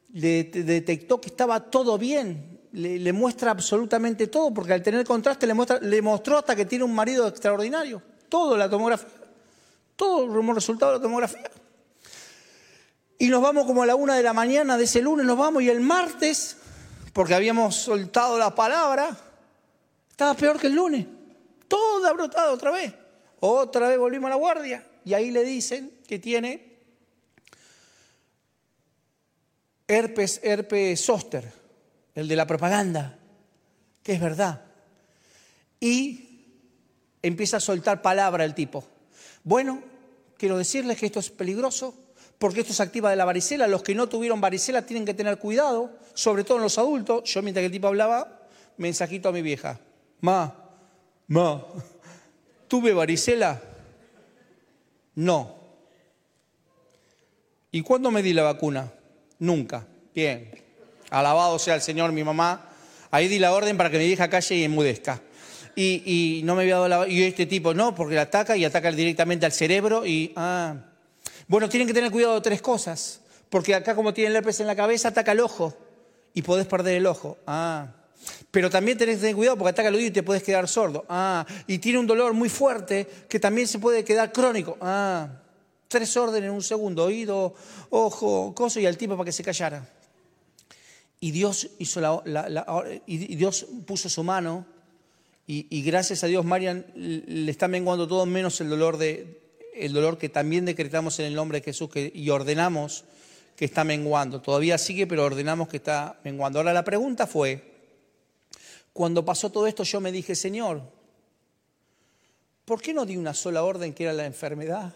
detectó que estaba todo bien, le, muestra absolutamente todo, porque al tener contraste le, muestra, le mostró hasta que tiene un marido extraordinario, todo la tomografía. Todo como resultado de la tomografía. Y nos vamos como a la una de la mañana de ese lunes, nos vamos y el martes, porque habíamos soltado la palabra, estaba peor que el lunes. Todo brotado otra vez. Otra vez volvimos a la guardia y ahí le dicen que tiene herpes, herpes zóster, el de la propaganda, que es verdad. Y empieza a soltar palabra el tipo. Bueno, quiero decirles que esto es peligroso porque esto se activa de la varicela. Los que no tuvieron varicela tienen que tener cuidado, sobre todo en los adultos. Yo mientras que el tipo hablaba, mensajito a mi vieja. Ma, ma, ¿tuve varicela? No. ¿Y cuándo me di la vacuna? Nunca. Bien. Alabado sea el Señor, mi mamá. Ahí di la orden para que mi vieja calle y enmudezca y, no me había dado la... Y este tipo no, porque le ataca y ataca directamente al cerebro y... Ah. Bueno, tienen que tener cuidado de tres cosas, porque acá como tiene el herpes en la cabeza, ataca el ojo y podés perder el ojo. Ah. Pero también tenés que tener cuidado porque ataca el oído y te puedes quedar sordo. Ah. Y tiene un dolor muy fuerte que también se puede quedar crónico. Ah. Tres órdenes en un segundo, oído, ojo, coso y al tipo para que se callara. Y Dios, puso su mano y, gracias a Dios, Marian le está menguando todo menos el dolor, de, el dolor que también decretamos en el nombre de Jesús y ordenamos que está menguando. Todavía sigue, pero ordenamos que está menguando. Ahora la pregunta fue, cuando pasó todo esto yo me dije, Señor, ¿por qué no di una sola orden que era la enfermedad?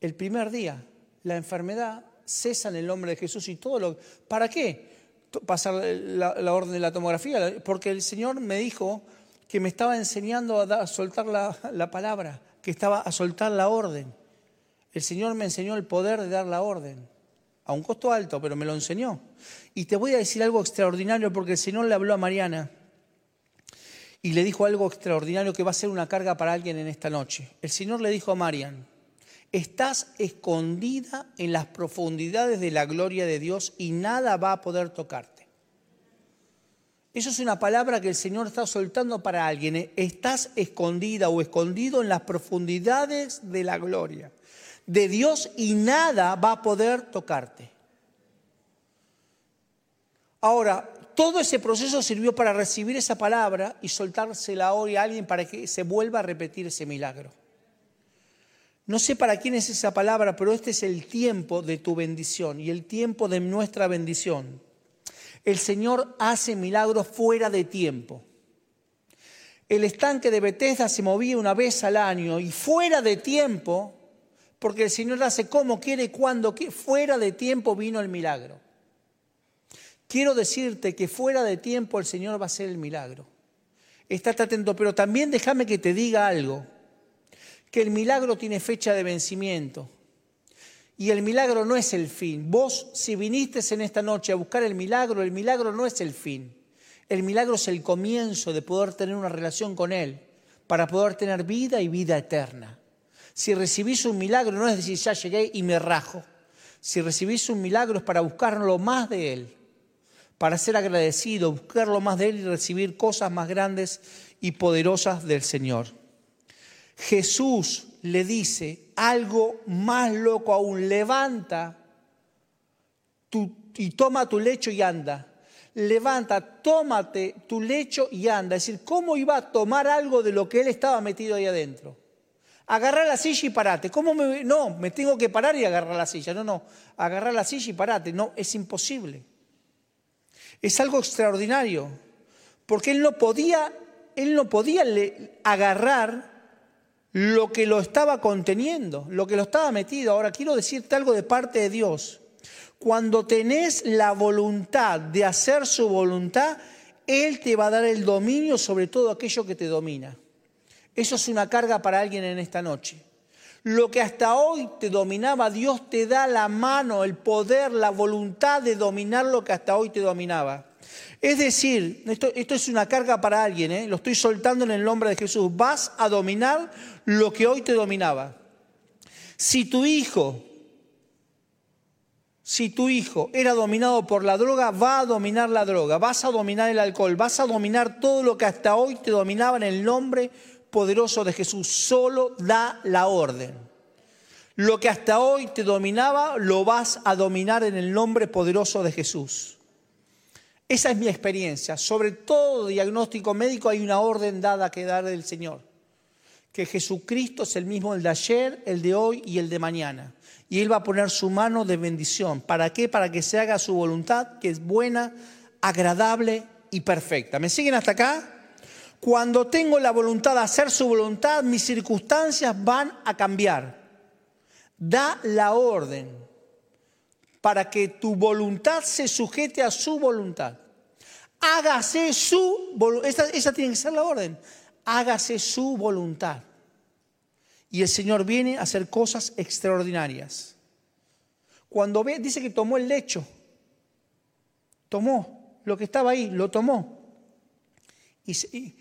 El primer día, la enfermedad cesa en el nombre de Jesús y todo lo... ¿Para qué? pasar la, orden de la tomografía, porque el Señor me dijo que me estaba enseñando a, soltar la, palabra, que estaba a soltar la orden. El Señor me enseñó el poder de dar la orden, a un costo alto, pero me lo enseñó. Y te voy a decir algo extraordinario, porque el Señor le habló a Mariana y le dijo algo extraordinario que va a ser una carga para alguien en esta noche. El Señor le dijo a Marian, Estás escondida en las profundidades de la gloria de Dios y nada va a poder tocarte. Eso es una palabra que el Señor está soltando para alguien. Estás escondida o escondido en las profundidades de la gloria de Dios y nada va a poder tocarte. Ahora, todo ese proceso sirvió para recibir esa palabra y soltársela hoy a alguien para que se vuelva a repetir ese milagro. No sé para quién es esa palabra, pero este es el tiempo de tu bendición y el tiempo de nuestra bendición. El Señor hace milagros fuera de tiempo. El estanque de Bethesda se movía una vez al año y fuera de tiempo, porque el Señor hace como quiere y cuando quiere, fuera de tiempo vino el milagro. Quiero decirte que fuera de tiempo el Señor va a hacer el milagro. Estate atento, pero también déjame que te diga algo que el milagro tiene fecha de vencimiento. Y el milagro no es el fin. Vos, si viniste en esta noche a buscar el milagro, el milagro no es el fin. El milagro es el comienzo de poder tener una relación con Él, para poder tener vida y vida eterna. Si recibís un milagro, no es decir, ya llegué y me rajo. Si recibís un milagro es para buscar lo más de Él, para ser agradecido, buscar lo más de Él y recibir cosas más grandes y poderosas del Señor. Jesús le dice algo más loco aún, levanta y toma tu lecho y anda. Levanta, tómate tu lecho y anda. Es decir, ¿cómo iba a tomar algo de lo que él estaba metido ahí adentro? Agarrar la silla y parate. ¿Cómo me.? No, me tengo que parar y agarrar la silla. No, no. Agarrar la silla y parate. No, es imposible. Es algo extraordinario. Porque él no podía, él no podía agarrar lo que lo estaba conteniendo, lo que lo estaba metido. Ahora quiero decirte algo de parte de Dios. Cuando tenés la voluntad de hacer su voluntad, Él te va a dar el dominio sobre todo aquello que te domina. Eso es una carga para alguien en esta noche. Lo que hasta hoy te dominaba, Dios te da la mano, el poder, la voluntad de dominar lo que hasta hoy te dominaba. Es decir, esto, esto es una carga para alguien, ¿eh? lo estoy soltando en el nombre de Jesús. Vas a dominar lo que hoy te dominaba. Si tu hijo si tu hijo era dominado por la droga, va a dominar la droga, vas a dominar el alcohol, vas a dominar todo lo que hasta hoy te dominaba en el nombre poderoso de Jesús. Solo da la orden. Lo que hasta hoy te dominaba, lo vas a dominar en el nombre poderoso de Jesús. Esa es mi experiencia. Sobre todo diagnóstico médico hay una orden dada que dar del Señor. Que Jesucristo es el mismo el de ayer, el de hoy y el de mañana y Él va a poner su mano de bendición. ¿Para qué? Para que se haga su voluntad, que es buena, agradable y perfecta. ¿Me siguen hasta acá? Cuando tengo la voluntad de hacer su voluntad, mis circunstancias van a cambiar. Da la orden para que tu voluntad se sujete a su voluntad. Hágase su voluntad. Esa tiene que ser la orden. Hágase su voluntad. Y el Señor viene a hacer cosas extraordinarias. Cuando ve, dice que tomó el lecho. Tomó lo que estaba ahí, lo tomó. Y,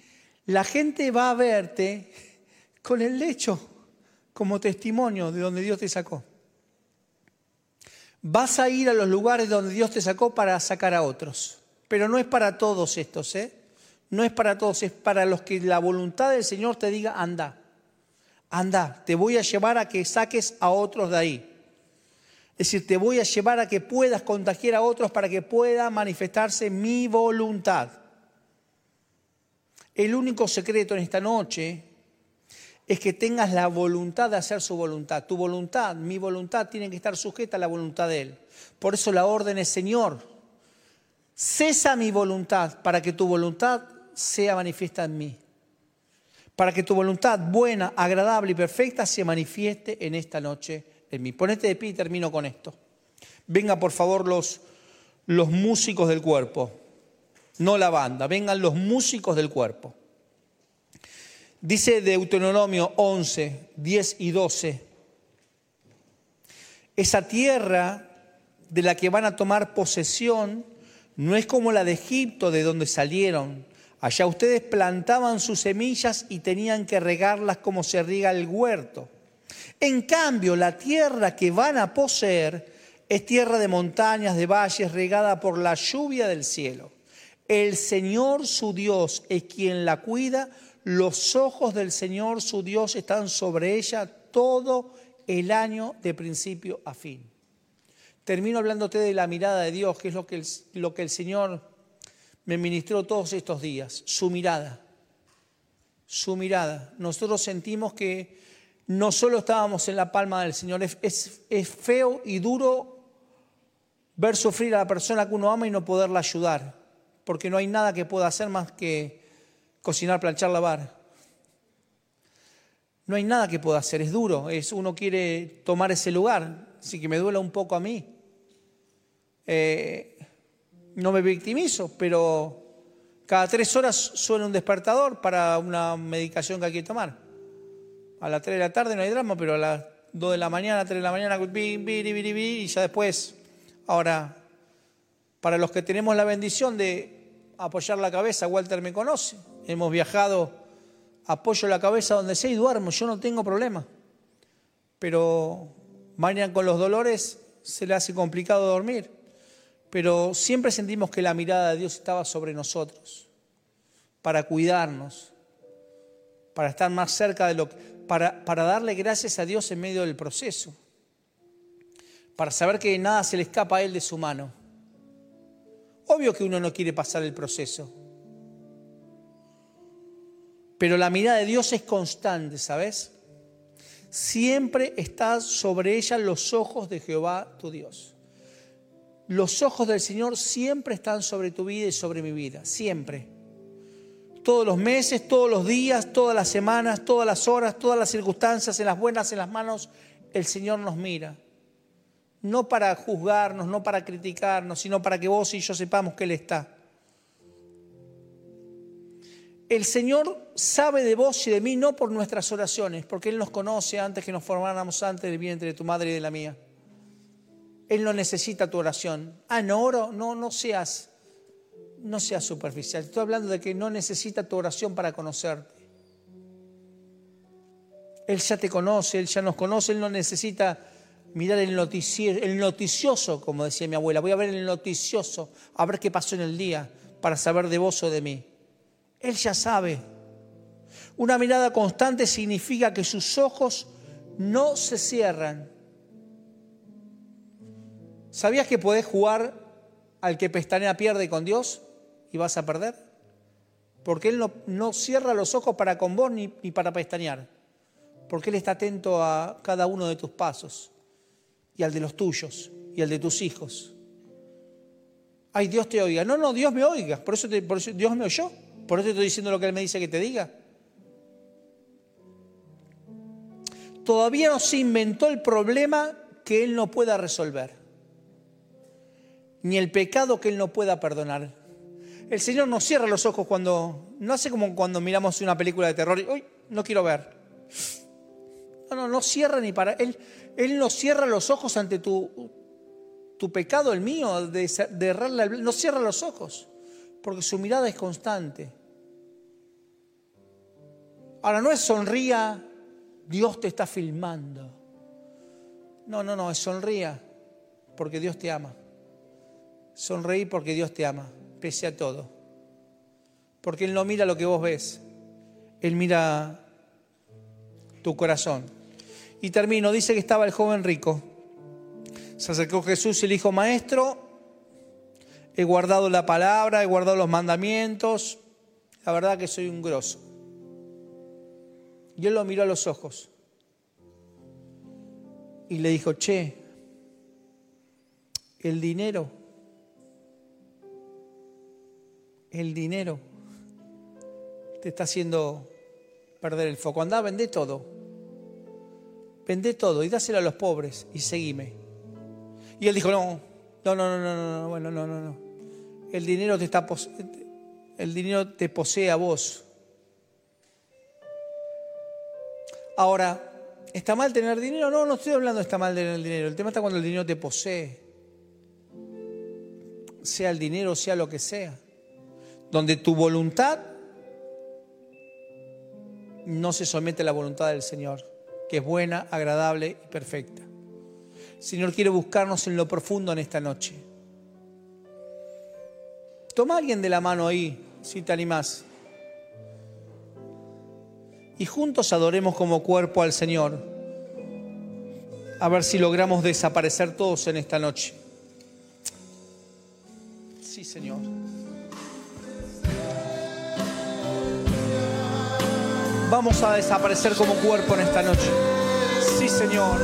la gente va a verte con el lecho como testimonio de donde Dios te sacó. Vas a ir a los lugares donde Dios te sacó para sacar a otros. Pero no es para todos estos, ¿eh? No es para todos, es para los que la voluntad del Señor te diga, anda anda, te voy a llevar a que saques a otros de ahí. Es decir, te voy a llevar a que puedas contagiar a otros para que pueda manifestarse mi voluntad. El único secreto en esta noche es que tengas la voluntad de hacer su voluntad. Tu voluntad, mi voluntad, tiene que estar sujeta a la voluntad de Él. Por eso la orden es, Señor, cesa mi voluntad para que tu voluntad sea manifiesta en mí para que tu voluntad buena, agradable y perfecta se manifieste en esta noche en mí. Ponete de pie y termino con esto. Venga por favor los, los músicos del cuerpo, no la banda, vengan los músicos del cuerpo. Dice Deuteronomio 11, 10 y 12, esa tierra de la que van a tomar posesión no es como la de Egipto de donde salieron Allá ustedes plantaban sus semillas y tenían que regarlas como se riega el huerto. En cambio, la tierra que van a poseer es tierra de montañas, de valles, regada por la lluvia del cielo. El Señor su Dios es quien la cuida, los ojos del Señor su Dios están sobre ella todo el año de principio a fin. Termino hablándote de la mirada de Dios, que es lo que el, Señor me ministró todos estos días, su mirada, su mirada. Nosotros sentimos que no solo estábamos en la palma del Señor, es, feo y duro ver sufrir a la persona que uno ama y no poderla ayudar, porque no hay nada que pueda hacer más que cocinar, planchar, lavar. No hay nada que pueda hacer, es duro, es uno quiere tomar ese lugar, así que me duela un poco a mí. Eh, no me victimizo, pero cada tres horas suena un despertador para una medicación que hay que tomar. A las tres de la tarde no hay drama, pero a las dos de la mañana, tres de la mañana, y ya después, ahora, para los que tenemos la bendición de apoyar la cabeza, Walter me conoce. Hemos viajado, apoyo la cabeza donde sea y duermo, yo no tengo problema. Pero mañana con los dolores se le hace complicado dormir. Pero siempre sentimos que la mirada de Dios estaba sobre nosotros, para cuidarnos, para estar más cerca de lo que, para, para darle gracias a Dios en medio del proceso, para saber que nada se le escapa a Él de su mano. Obvio que uno no quiere pasar el proceso, pero la mirada de Dios es constante, ¿sabes? Siempre está sobre ella los ojos de Jehová tu Dios. Los ojos del Señor siempre están sobre tu vida y sobre mi vida, siempre. Todos los meses, todos los días, todas las semanas, todas las horas, todas las circunstancias, en las buenas, en las manos, el Señor nos mira. No para juzgarnos, no para criticarnos, sino para que vos y yo sepamos que Él está. El Señor sabe de vos y de mí no por nuestras oraciones, porque Él nos conoce antes que nos formáramos antes del vientre de tu madre y de la mía. Él no necesita tu oración. Ah, no oro, no, no seas, no seas superficial. Estoy hablando de que no necesita tu oración para conocerte. Él ya te conoce, Él ya nos conoce, Él no necesita mirar el, el noticioso, como decía mi abuela. Voy a ver el noticioso, a ver qué pasó en el día, para saber de vos o de mí. Él ya sabe. Una mirada constante significa que sus ojos no se cierran ¿Sabías que podés jugar al que pestanea pierde con Dios y vas a perder? Porque Él no, cierra los ojos para con vos ni, para pestañear. Porque Él está atento a cada uno de tus pasos y al de los tuyos y al de tus hijos. Ay, Dios te oiga. No, no, Dios me oiga. Por eso, por eso Dios me oyó. Por eso estoy diciendo lo que Él me dice que te diga. Todavía no se inventó el problema que Él no pueda resolver ni el pecado que Él no pueda perdonar. El Señor nos cierra los ojos cuando, no hace como cuando miramos una película de terror y, uy, no quiero ver. No, no, no cierra ni para. Él, él no cierra los ojos ante tu, tu pecado, el mío, de, de no cierra los ojos, porque su mirada es constante. Ahora, no es sonría, Dios te está filmando. No, no, no, es sonría, porque Dios te ama. Sonreí porque Dios te ama, pese a todo. Porque Él no mira lo que vos ves, Él mira tu corazón. Y termino, dice que estaba el joven rico. Se acercó Jesús y le dijo, maestro, he guardado la palabra, he guardado los mandamientos, la verdad que soy un grosso. Él lo miró a los ojos y le dijo, che, el dinero el dinero te está haciendo perder el foco. Andá, vendé todo. Vendé todo y dáselo a los pobres y seguime. Y él dijo, no, no, no, no, no, no, bueno, no, no, no. El dinero te está el dinero te posee a vos. Ahora, ¿está mal tener dinero? No, no estoy hablando de está mal tener dinero. El tema está cuando el dinero te posee. Sea el dinero, sea lo que sea donde tu voluntad no se somete a la voluntad del Señor, que es buena, agradable y perfecta. Señor quiere buscarnos en lo profundo en esta noche. Toma a alguien de la mano ahí, si te animás. Y juntos adoremos como cuerpo al Señor. A ver si logramos desaparecer todos en esta noche. Sí, Señor. vamos a desaparecer como cuerpo en esta noche. Sí, Señor.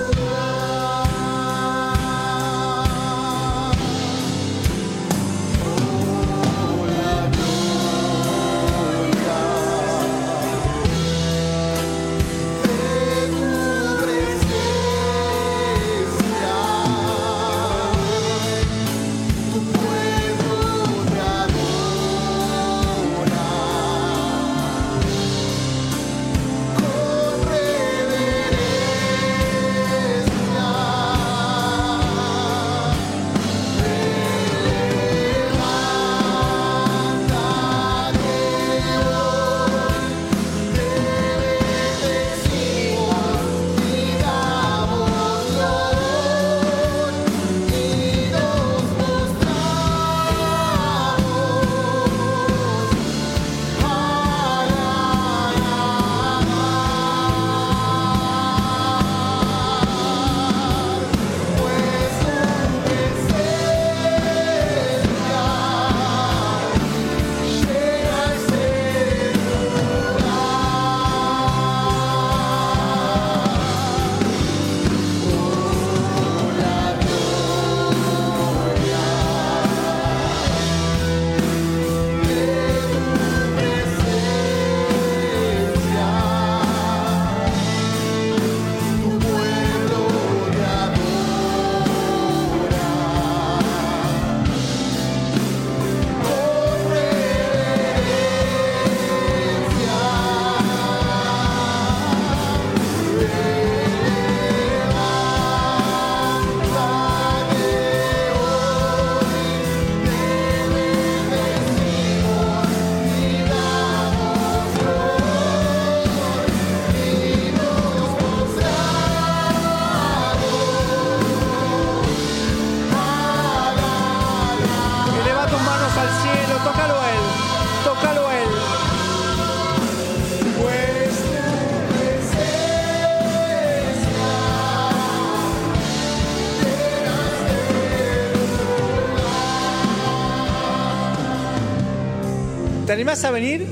¿Te animás a venir?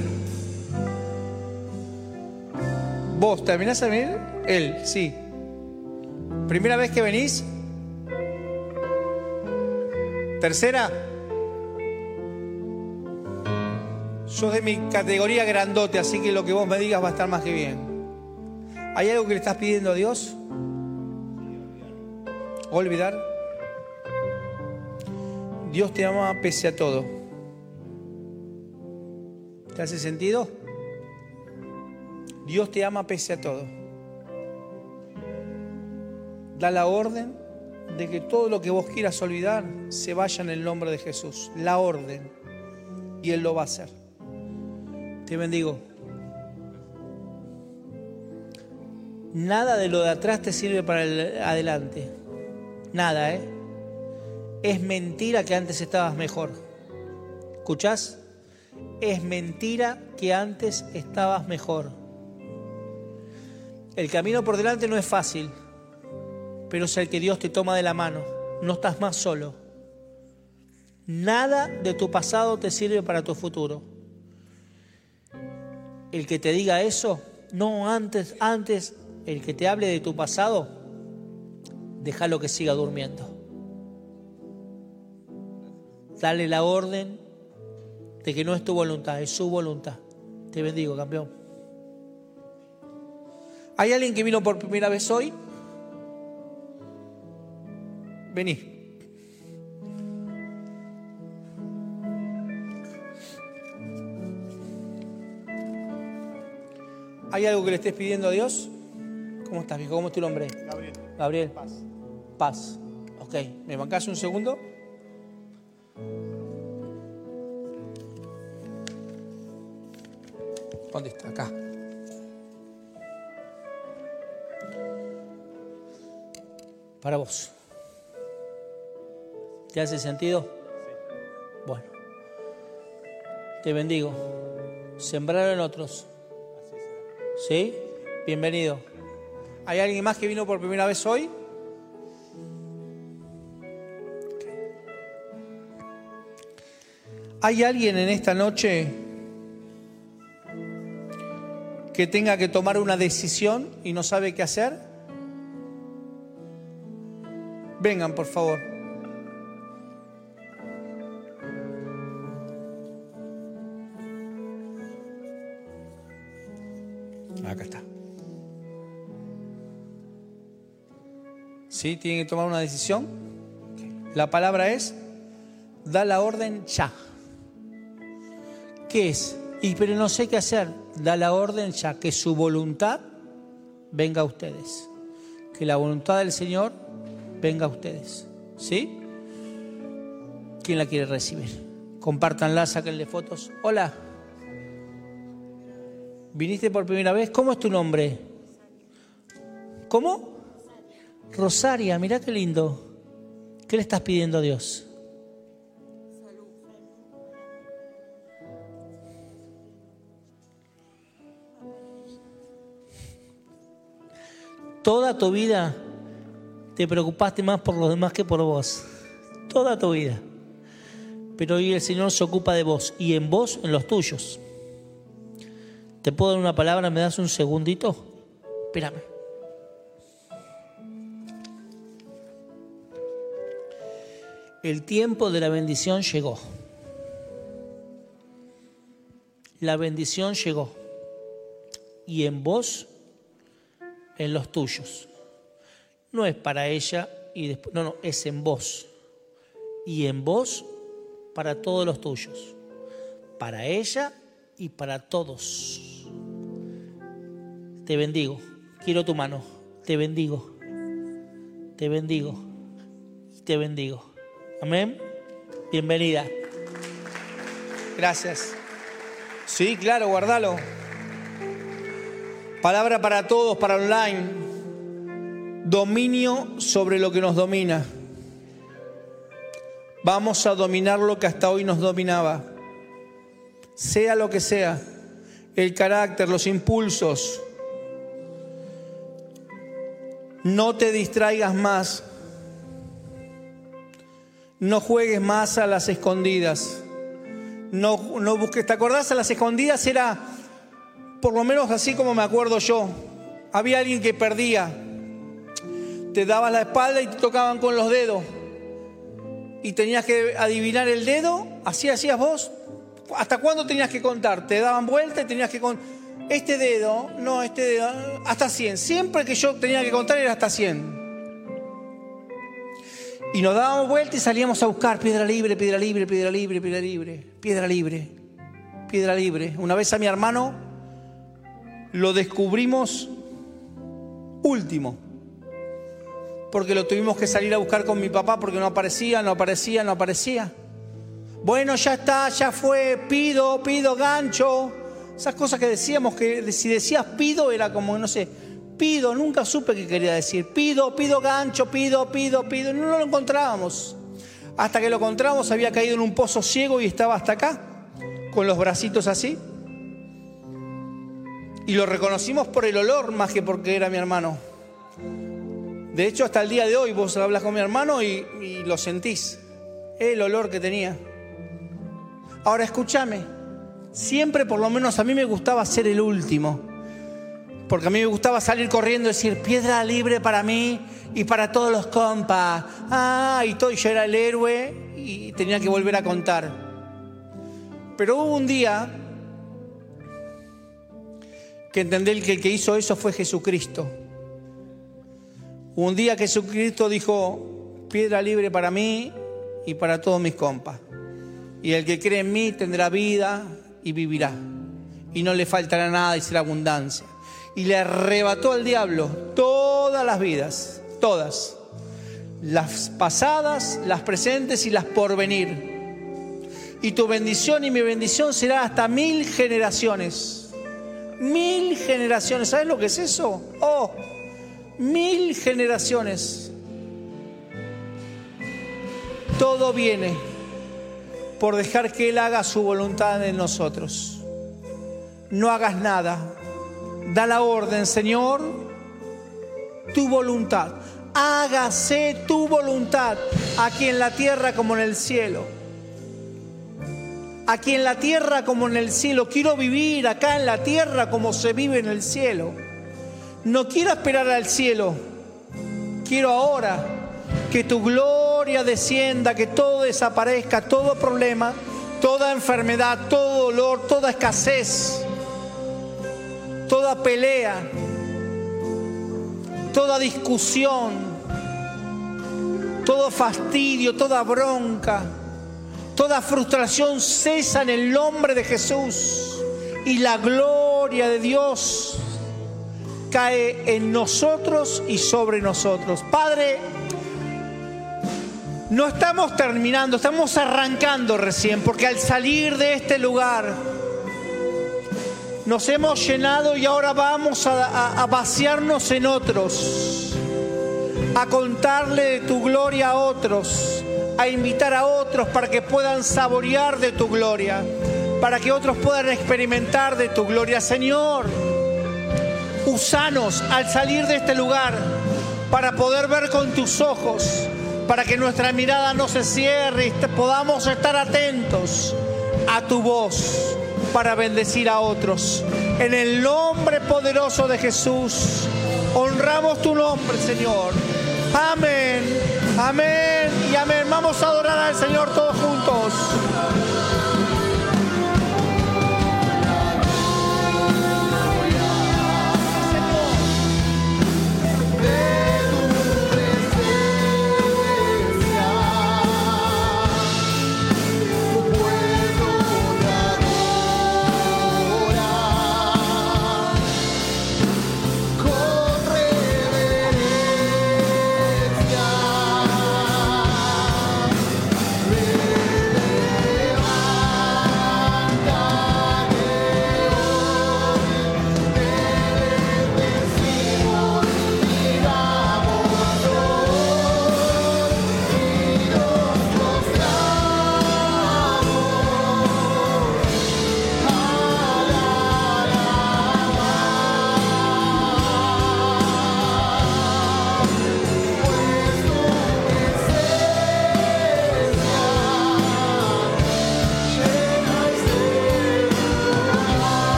¿Vos te animás a venir? Él, sí. ¿Primera vez que venís? ¿Tercera? Sos de mi categoría grandote, así que lo que vos me digas va a estar más que bien. ¿Hay algo que le estás pidiendo a Dios? ¿Olvidar? Dios te ama pese a todo. ¿Te hace sentido? Dios te ama pese a todo. Da la orden de que todo lo que vos quieras olvidar se vaya en el nombre de Jesús. La orden. Y Él lo va a hacer. Te bendigo. Nada de lo de atrás te sirve para el adelante. Nada, ¿eh? Es mentira que antes estabas mejor. ¿Escuchás? Es mentira que antes estabas mejor. El camino por delante no es fácil, pero es el que Dios te toma de la mano. No estás más solo. Nada de tu pasado te sirve para tu futuro. El que te diga eso, no antes, antes, el que te hable de tu pasado, déjalo que siga durmiendo. Dale la orden de que no es tu voluntad, es su voluntad. Te bendigo, campeón. ¿Hay alguien que vino por primera vez hoy? Vení. ¿Hay algo que le estés pidiendo a Dios? ¿Cómo estás, viejo? ¿Cómo es tu nombre? Gabriel. Gabriel. Paz. Paz. Ok, ¿me bancás un segundo? ¿Dónde está? Acá. Para vos. ¿Te hace sentido? Bueno. Te bendigo. Sembrar en otros. ¿Sí? Bienvenido. ¿Hay alguien más que vino por primera vez hoy? ¿Hay alguien en esta noche que tenga que tomar una decisión y no sabe qué hacer? Vengan, por favor. Acá está. ¿Sí? ¿Tienen que tomar una decisión? La palabra es, da la orden ya. ¿Qué es? Y pero no sé qué hacer. Da la orden ya, que su voluntad venga a ustedes. Que la voluntad del Señor venga a ustedes. ¿Sí? ¿Quién la quiere recibir? Compártanla, sáquenle fotos. Hola. ¿Viniste por primera vez? ¿Cómo es tu nombre? ¿Cómo? Rosaria, mira qué lindo. ¿Qué le estás pidiendo a Dios? Toda tu vida te preocupaste más por los demás que por vos. Toda tu vida. Pero hoy el Señor se ocupa de vos y en vos, en los tuyos. ¿Te puedo dar una palabra? ¿Me das un segundito? Espérame. El tiempo de la bendición llegó. La bendición llegó. Y en vos, en los tuyos. No es para ella y después, no, no, es en vos. Y en vos para todos los tuyos. Para ella y para todos. Te bendigo. Quiero tu mano. Te bendigo. Te bendigo. Te bendigo. Amén. Bienvenida. Gracias. Sí, claro, guardalo. Palabra para todos, para online. Dominio sobre lo que nos domina. Vamos a dominar lo que hasta hoy nos dominaba. Sea lo que sea. El carácter, los impulsos. No te distraigas más. No juegues más a las escondidas. no, no busques. ¿Te acordás? A las escondidas era, por lo menos así como me acuerdo yo, había alguien que perdía. Te dabas la espalda y te tocaban con los dedos. Y tenías que adivinar el dedo, así hacías vos. ¿Hasta cuándo tenías que contar? Te daban vuelta y tenías que contar. Este dedo, no, este dedo, hasta 100. Siempre que yo tenía que contar era hasta 100. Y nos dábamos vuelta y salíamos a buscar piedra libre, piedra libre, piedra libre, piedra libre, piedra libre, piedra libre. Una vez a mi hermano lo descubrimos último, porque lo tuvimos que salir a buscar con mi papá porque no aparecía, no aparecía, no aparecía. Bueno, ya está, ya fue, pido, pido gancho. Esas cosas que decíamos que si decías pido era como, no sé, pido, nunca supe qué quería decir. Pido, pido gancho, pido, pido, pido. No lo encontrábamos. Hasta que lo encontramos había caído en un pozo ciego y estaba hasta acá, con los bracitos así. Y lo reconocimos por el olor más que porque era mi hermano. De hecho, hasta el día de hoy vos hablas con mi hermano y, y lo sentís. El olor que tenía. Ahora escúchame. Siempre por lo menos a mí me gustaba ser el último porque a mí me gustaba salir corriendo y decir, piedra libre para mí y para todos los compas. Ah, y todo, yo era el héroe y tenía que volver a contar. Pero hubo un día que entendí que el que hizo eso fue Jesucristo. Un día Jesucristo dijo, piedra libre para mí y para todos mis compas. Y el que cree en mí tendrá vida y vivirá. Y no le faltará nada y será abundancia y le arrebató al diablo todas las vidas, todas, las pasadas, las presentes y las por venir. Y tu bendición y mi bendición será hasta mil generaciones. Mil generaciones. ¿Sabes lo que es eso? Oh, mil generaciones. Todo viene por dejar que Él haga su voluntad en nosotros. No hagas nada, da la orden, Señor, tu voluntad. Hágase tu voluntad aquí en la tierra como en el cielo. Aquí en la tierra como en el cielo. Quiero vivir acá en la tierra como se vive en el cielo. No quiero esperar al cielo. Quiero ahora que tu gloria descienda, que todo desaparezca, todo problema, toda enfermedad, todo dolor, toda escasez toda pelea, toda discusión, todo fastidio, toda bronca, toda frustración cesa en el nombre de Jesús y la gloria de Dios cae en nosotros y sobre nosotros. Padre, no estamos terminando, estamos arrancando recién, porque al salir de este lugar, nos hemos llenado y ahora vamos a, vaciarnos en otros, a contarle de tu gloria a otros, a invitar a otros para que puedan saborear de tu gloria, para que otros puedan experimentar de tu gloria. Señor, usanos al salir de este lugar para poder ver con tus ojos, para que nuestra mirada no se cierre y podamos estar atentos a tu voz para bendecir a otros. En el nombre poderoso de Jesús, honramos tu nombre, Señor. Amén, amén y amén. Vamos a adorar al Señor todos juntos.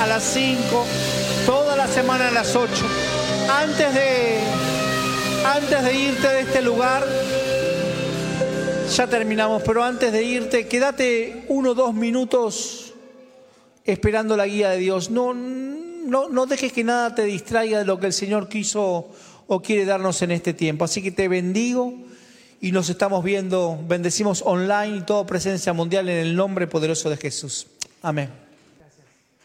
A las 5, toda la semana a las 8. Antes de, antes de irte de este lugar, ya terminamos, pero antes de irte, quédate uno o dos minutos esperando la guía de Dios. No, no, no dejes que nada te distraiga de lo que el Señor quiso o quiere darnos en este tiempo. Así que te bendigo y nos estamos viendo, bendecimos online y toda presencia mundial en el nombre poderoso de Jesús. Amén.